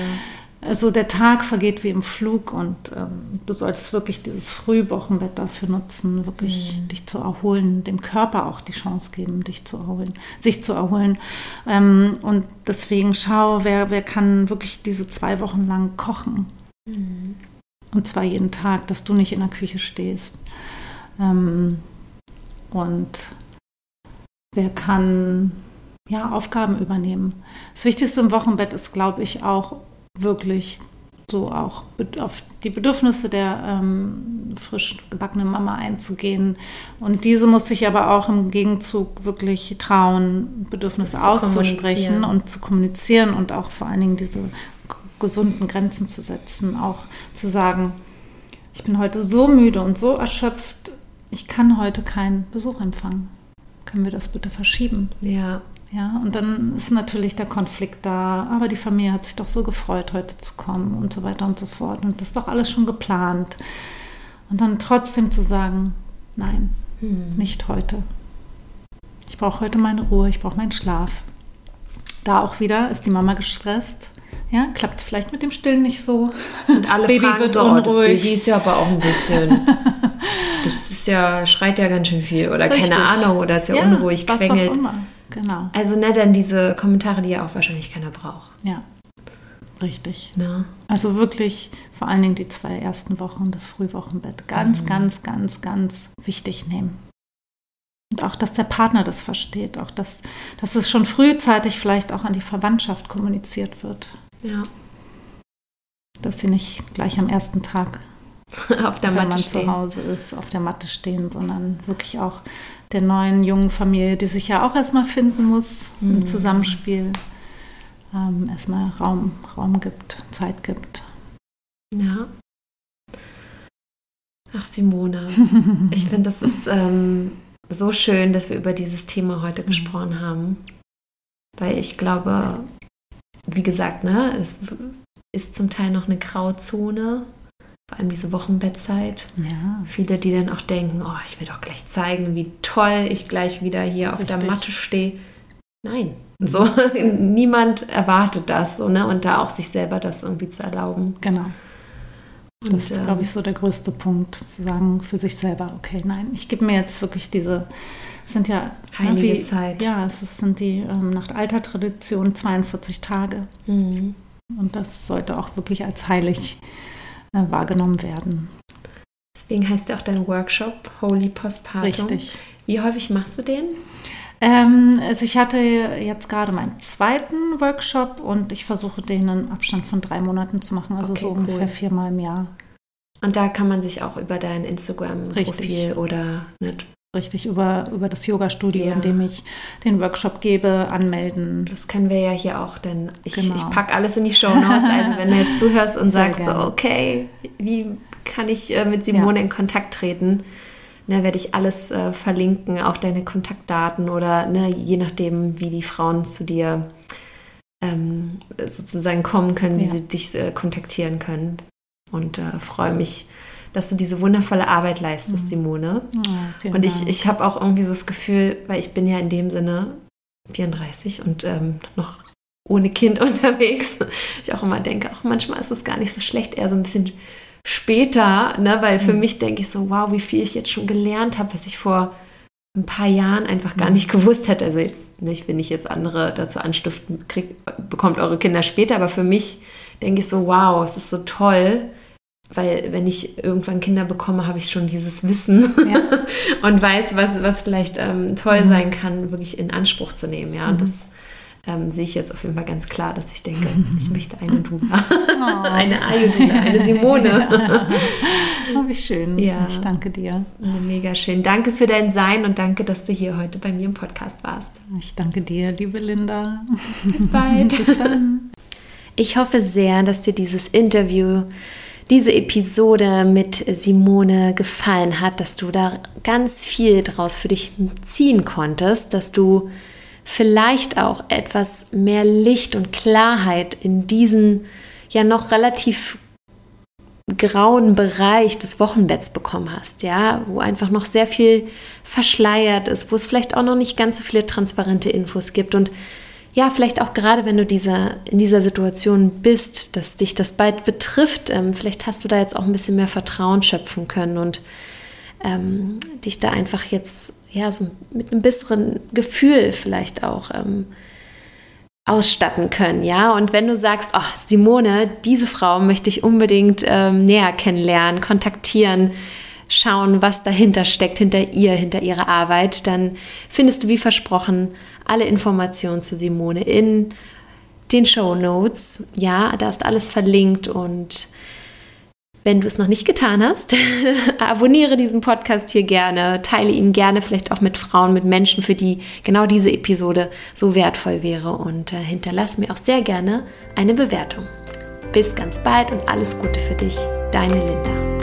Also der Tag vergeht wie im Flug und ähm, du solltest wirklich dieses Frühwochenbett dafür nutzen, wirklich mhm. dich zu erholen, dem Körper auch die Chance geben, dich zu erholen, sich zu erholen. Ähm, und deswegen schau, wer, wer kann wirklich diese zwei Wochen lang kochen. Mhm. Und zwar jeden Tag, dass du nicht in der Küche stehst. Ähm, und wer kann ja, Aufgaben übernehmen. Das Wichtigste im Wochenbett ist, glaube ich, auch wirklich so auch auf die Bedürfnisse der ähm, frisch gebackenen Mama einzugehen. Und diese muss sich aber auch im Gegenzug wirklich trauen, Bedürfnisse auszusprechen und zu kommunizieren und auch vor allen Dingen diese gesunden Grenzen zu setzen. Auch zu sagen, ich bin heute so müde und so erschöpft, ich kann heute keinen Besuch empfangen. Können wir das bitte verschieben? Ja, ja, und dann ist natürlich der Konflikt da, aber die Familie hat sich doch so gefreut, heute zu kommen und so weiter und so fort. Und das ist doch alles schon geplant. Und dann trotzdem zu sagen, nein, hm. nicht heute. Ich brauche heute meine Ruhe, ich brauche meinen Schlaf. Da auch wieder ist die Mama gestresst. Ja, klappt es vielleicht mit dem Stillen nicht so. Und alle Baby wird so, unruhig. Oh, das Baby ist ja aber auch ein bisschen. das ist ja, schreit ja ganz schön viel. Oder Richtig. keine Ahnung, oder ist ja, ja unruhig, quengelt. Genau. Also ne, dann diese Kommentare, die ja auch wahrscheinlich keiner braucht. Ja. Richtig. Ja. Also wirklich vor allen Dingen die zwei ersten Wochen, das Frühwochenbett, ganz, mhm. ganz, ganz, ganz wichtig nehmen. Und auch, dass der Partner das versteht, auch dass, dass es schon frühzeitig vielleicht auch an die Verwandtschaft kommuniziert wird. Ja. Dass sie nicht gleich am ersten Tag auf der wenn Matte man stehen. zu Hause ist, auf der Matte stehen, sondern wirklich auch der neuen jungen Familie, die sich ja auch erstmal finden muss mhm. im Zusammenspiel, ähm, erstmal Raum, Raum gibt, Zeit gibt. Ja. Ach, Simone, ich finde, das ist ähm, so schön, dass wir über dieses Thema heute mhm. gesprochen haben. Weil ich glaube, wie gesagt, ne, es ist zum Teil noch eine Grauzone vor allem diese Wochenbettzeit. Ja. Viele, die dann auch denken, oh, ich will doch gleich zeigen, wie toll ich gleich wieder hier Richtig. auf der Matte stehe. Nein, so niemand erwartet das, so, ne? Und da auch sich selber das irgendwie zu erlauben. Genau. Und, das ist, glaube ich, ähm, so der größte Punkt, zu sagen für sich selber, okay, nein, ich gebe mir jetzt wirklich diese, sind ja heilige wie, Zeit. Ja, es sind die ähm, nach alter Tradition 42 Tage. Mhm. Und das sollte auch wirklich als heilig äh, wahrgenommen werden. Deswegen heißt ja auch dein Workshop Holy Postpartum. Richtig. Wie häufig machst du den? Ähm, also ich hatte jetzt gerade meinen zweiten Workshop und ich versuche den in Abstand von drei Monaten zu machen, also okay, so ungefähr cool. viermal im Jahr. Und da kann man sich auch über dein Instagram-Profil oder nicht richtig über, über das Yoga-Studio, ja. in dem ich den Workshop gebe, anmelden. Das können wir ja hier auch, denn ich, genau. ich packe alles in die Show Notes. Also wenn du jetzt zuhörst und Sehr sagst so, okay, wie kann ich äh, mit Simone ja. in Kontakt treten? Ne, werde ich alles äh, verlinken, auch deine Kontaktdaten oder ne, je nachdem, wie die Frauen zu dir ähm, sozusagen kommen können, wie ja. sie dich äh, kontaktieren können. Und äh, freue mich, dass du diese wundervolle Arbeit leistest, mhm. Simone. Oh, und ich, ich habe auch irgendwie so das Gefühl, weil ich bin ja in dem Sinne 34 und ähm, noch ohne Kind unterwegs. Ich auch immer denke, auch manchmal ist es gar nicht so schlecht, eher so ein bisschen später, ne? weil für mhm. mich denke ich so, wow, wie viel ich jetzt schon gelernt habe, was ich vor ein paar Jahren einfach gar mhm. nicht gewusst hätte. Also jetzt, ne, ich will nicht jetzt andere dazu anstiften, kriegt, bekommt eure Kinder später, aber für mich denke ich so, wow, es ist so toll, weil wenn ich irgendwann Kinder bekomme, habe ich schon dieses Wissen ja. und weiß, was, was vielleicht ähm, toll mhm. sein kann, wirklich in Anspruch zu nehmen. Ja, mhm. und das ähm, sehe ich jetzt auf jeden Fall ganz klar, dass ich denke, ich möchte eine Dula, oh. eine Ayurveda, eine Simone. Ja. Oh, wie schön. Ja. Ich danke dir. Mega schön. Danke für dein Sein und danke, dass du hier heute bei mir im Podcast warst. Ich danke dir, liebe Linda. Bis bald. Bis dann. Ich hoffe sehr, dass dir dieses Interview diese Episode mit Simone gefallen hat, dass du da ganz viel draus für dich ziehen konntest, dass du vielleicht auch etwas mehr Licht und Klarheit in diesen ja noch relativ grauen Bereich des Wochenbetts bekommen hast, ja, wo einfach noch sehr viel verschleiert ist, wo es vielleicht auch noch nicht ganz so viele transparente Infos gibt. Und ja, vielleicht auch gerade, wenn du dieser, in dieser Situation bist, dass dich das bald betrifft, ähm, vielleicht hast du da jetzt auch ein bisschen mehr Vertrauen schöpfen können und ähm, dich da einfach jetzt ja so mit einem besseren Gefühl vielleicht auch ähm, ausstatten können, ja. Und wenn du sagst, oh, Simone, diese Frau möchte ich unbedingt ähm, näher kennenlernen, kontaktieren, schauen, was dahinter steckt, hinter ihr, hinter ihrer Arbeit, dann findest du wie versprochen alle Informationen zu Simone in den Show Notes. Ja, da ist alles verlinkt und wenn du es noch nicht getan hast, abonniere diesen Podcast hier gerne, teile ihn gerne vielleicht auch mit Frauen, mit Menschen, für die genau diese Episode so wertvoll wäre und äh, hinterlass mir auch sehr gerne eine Bewertung. Bis ganz bald und alles Gute für dich, deine Linda.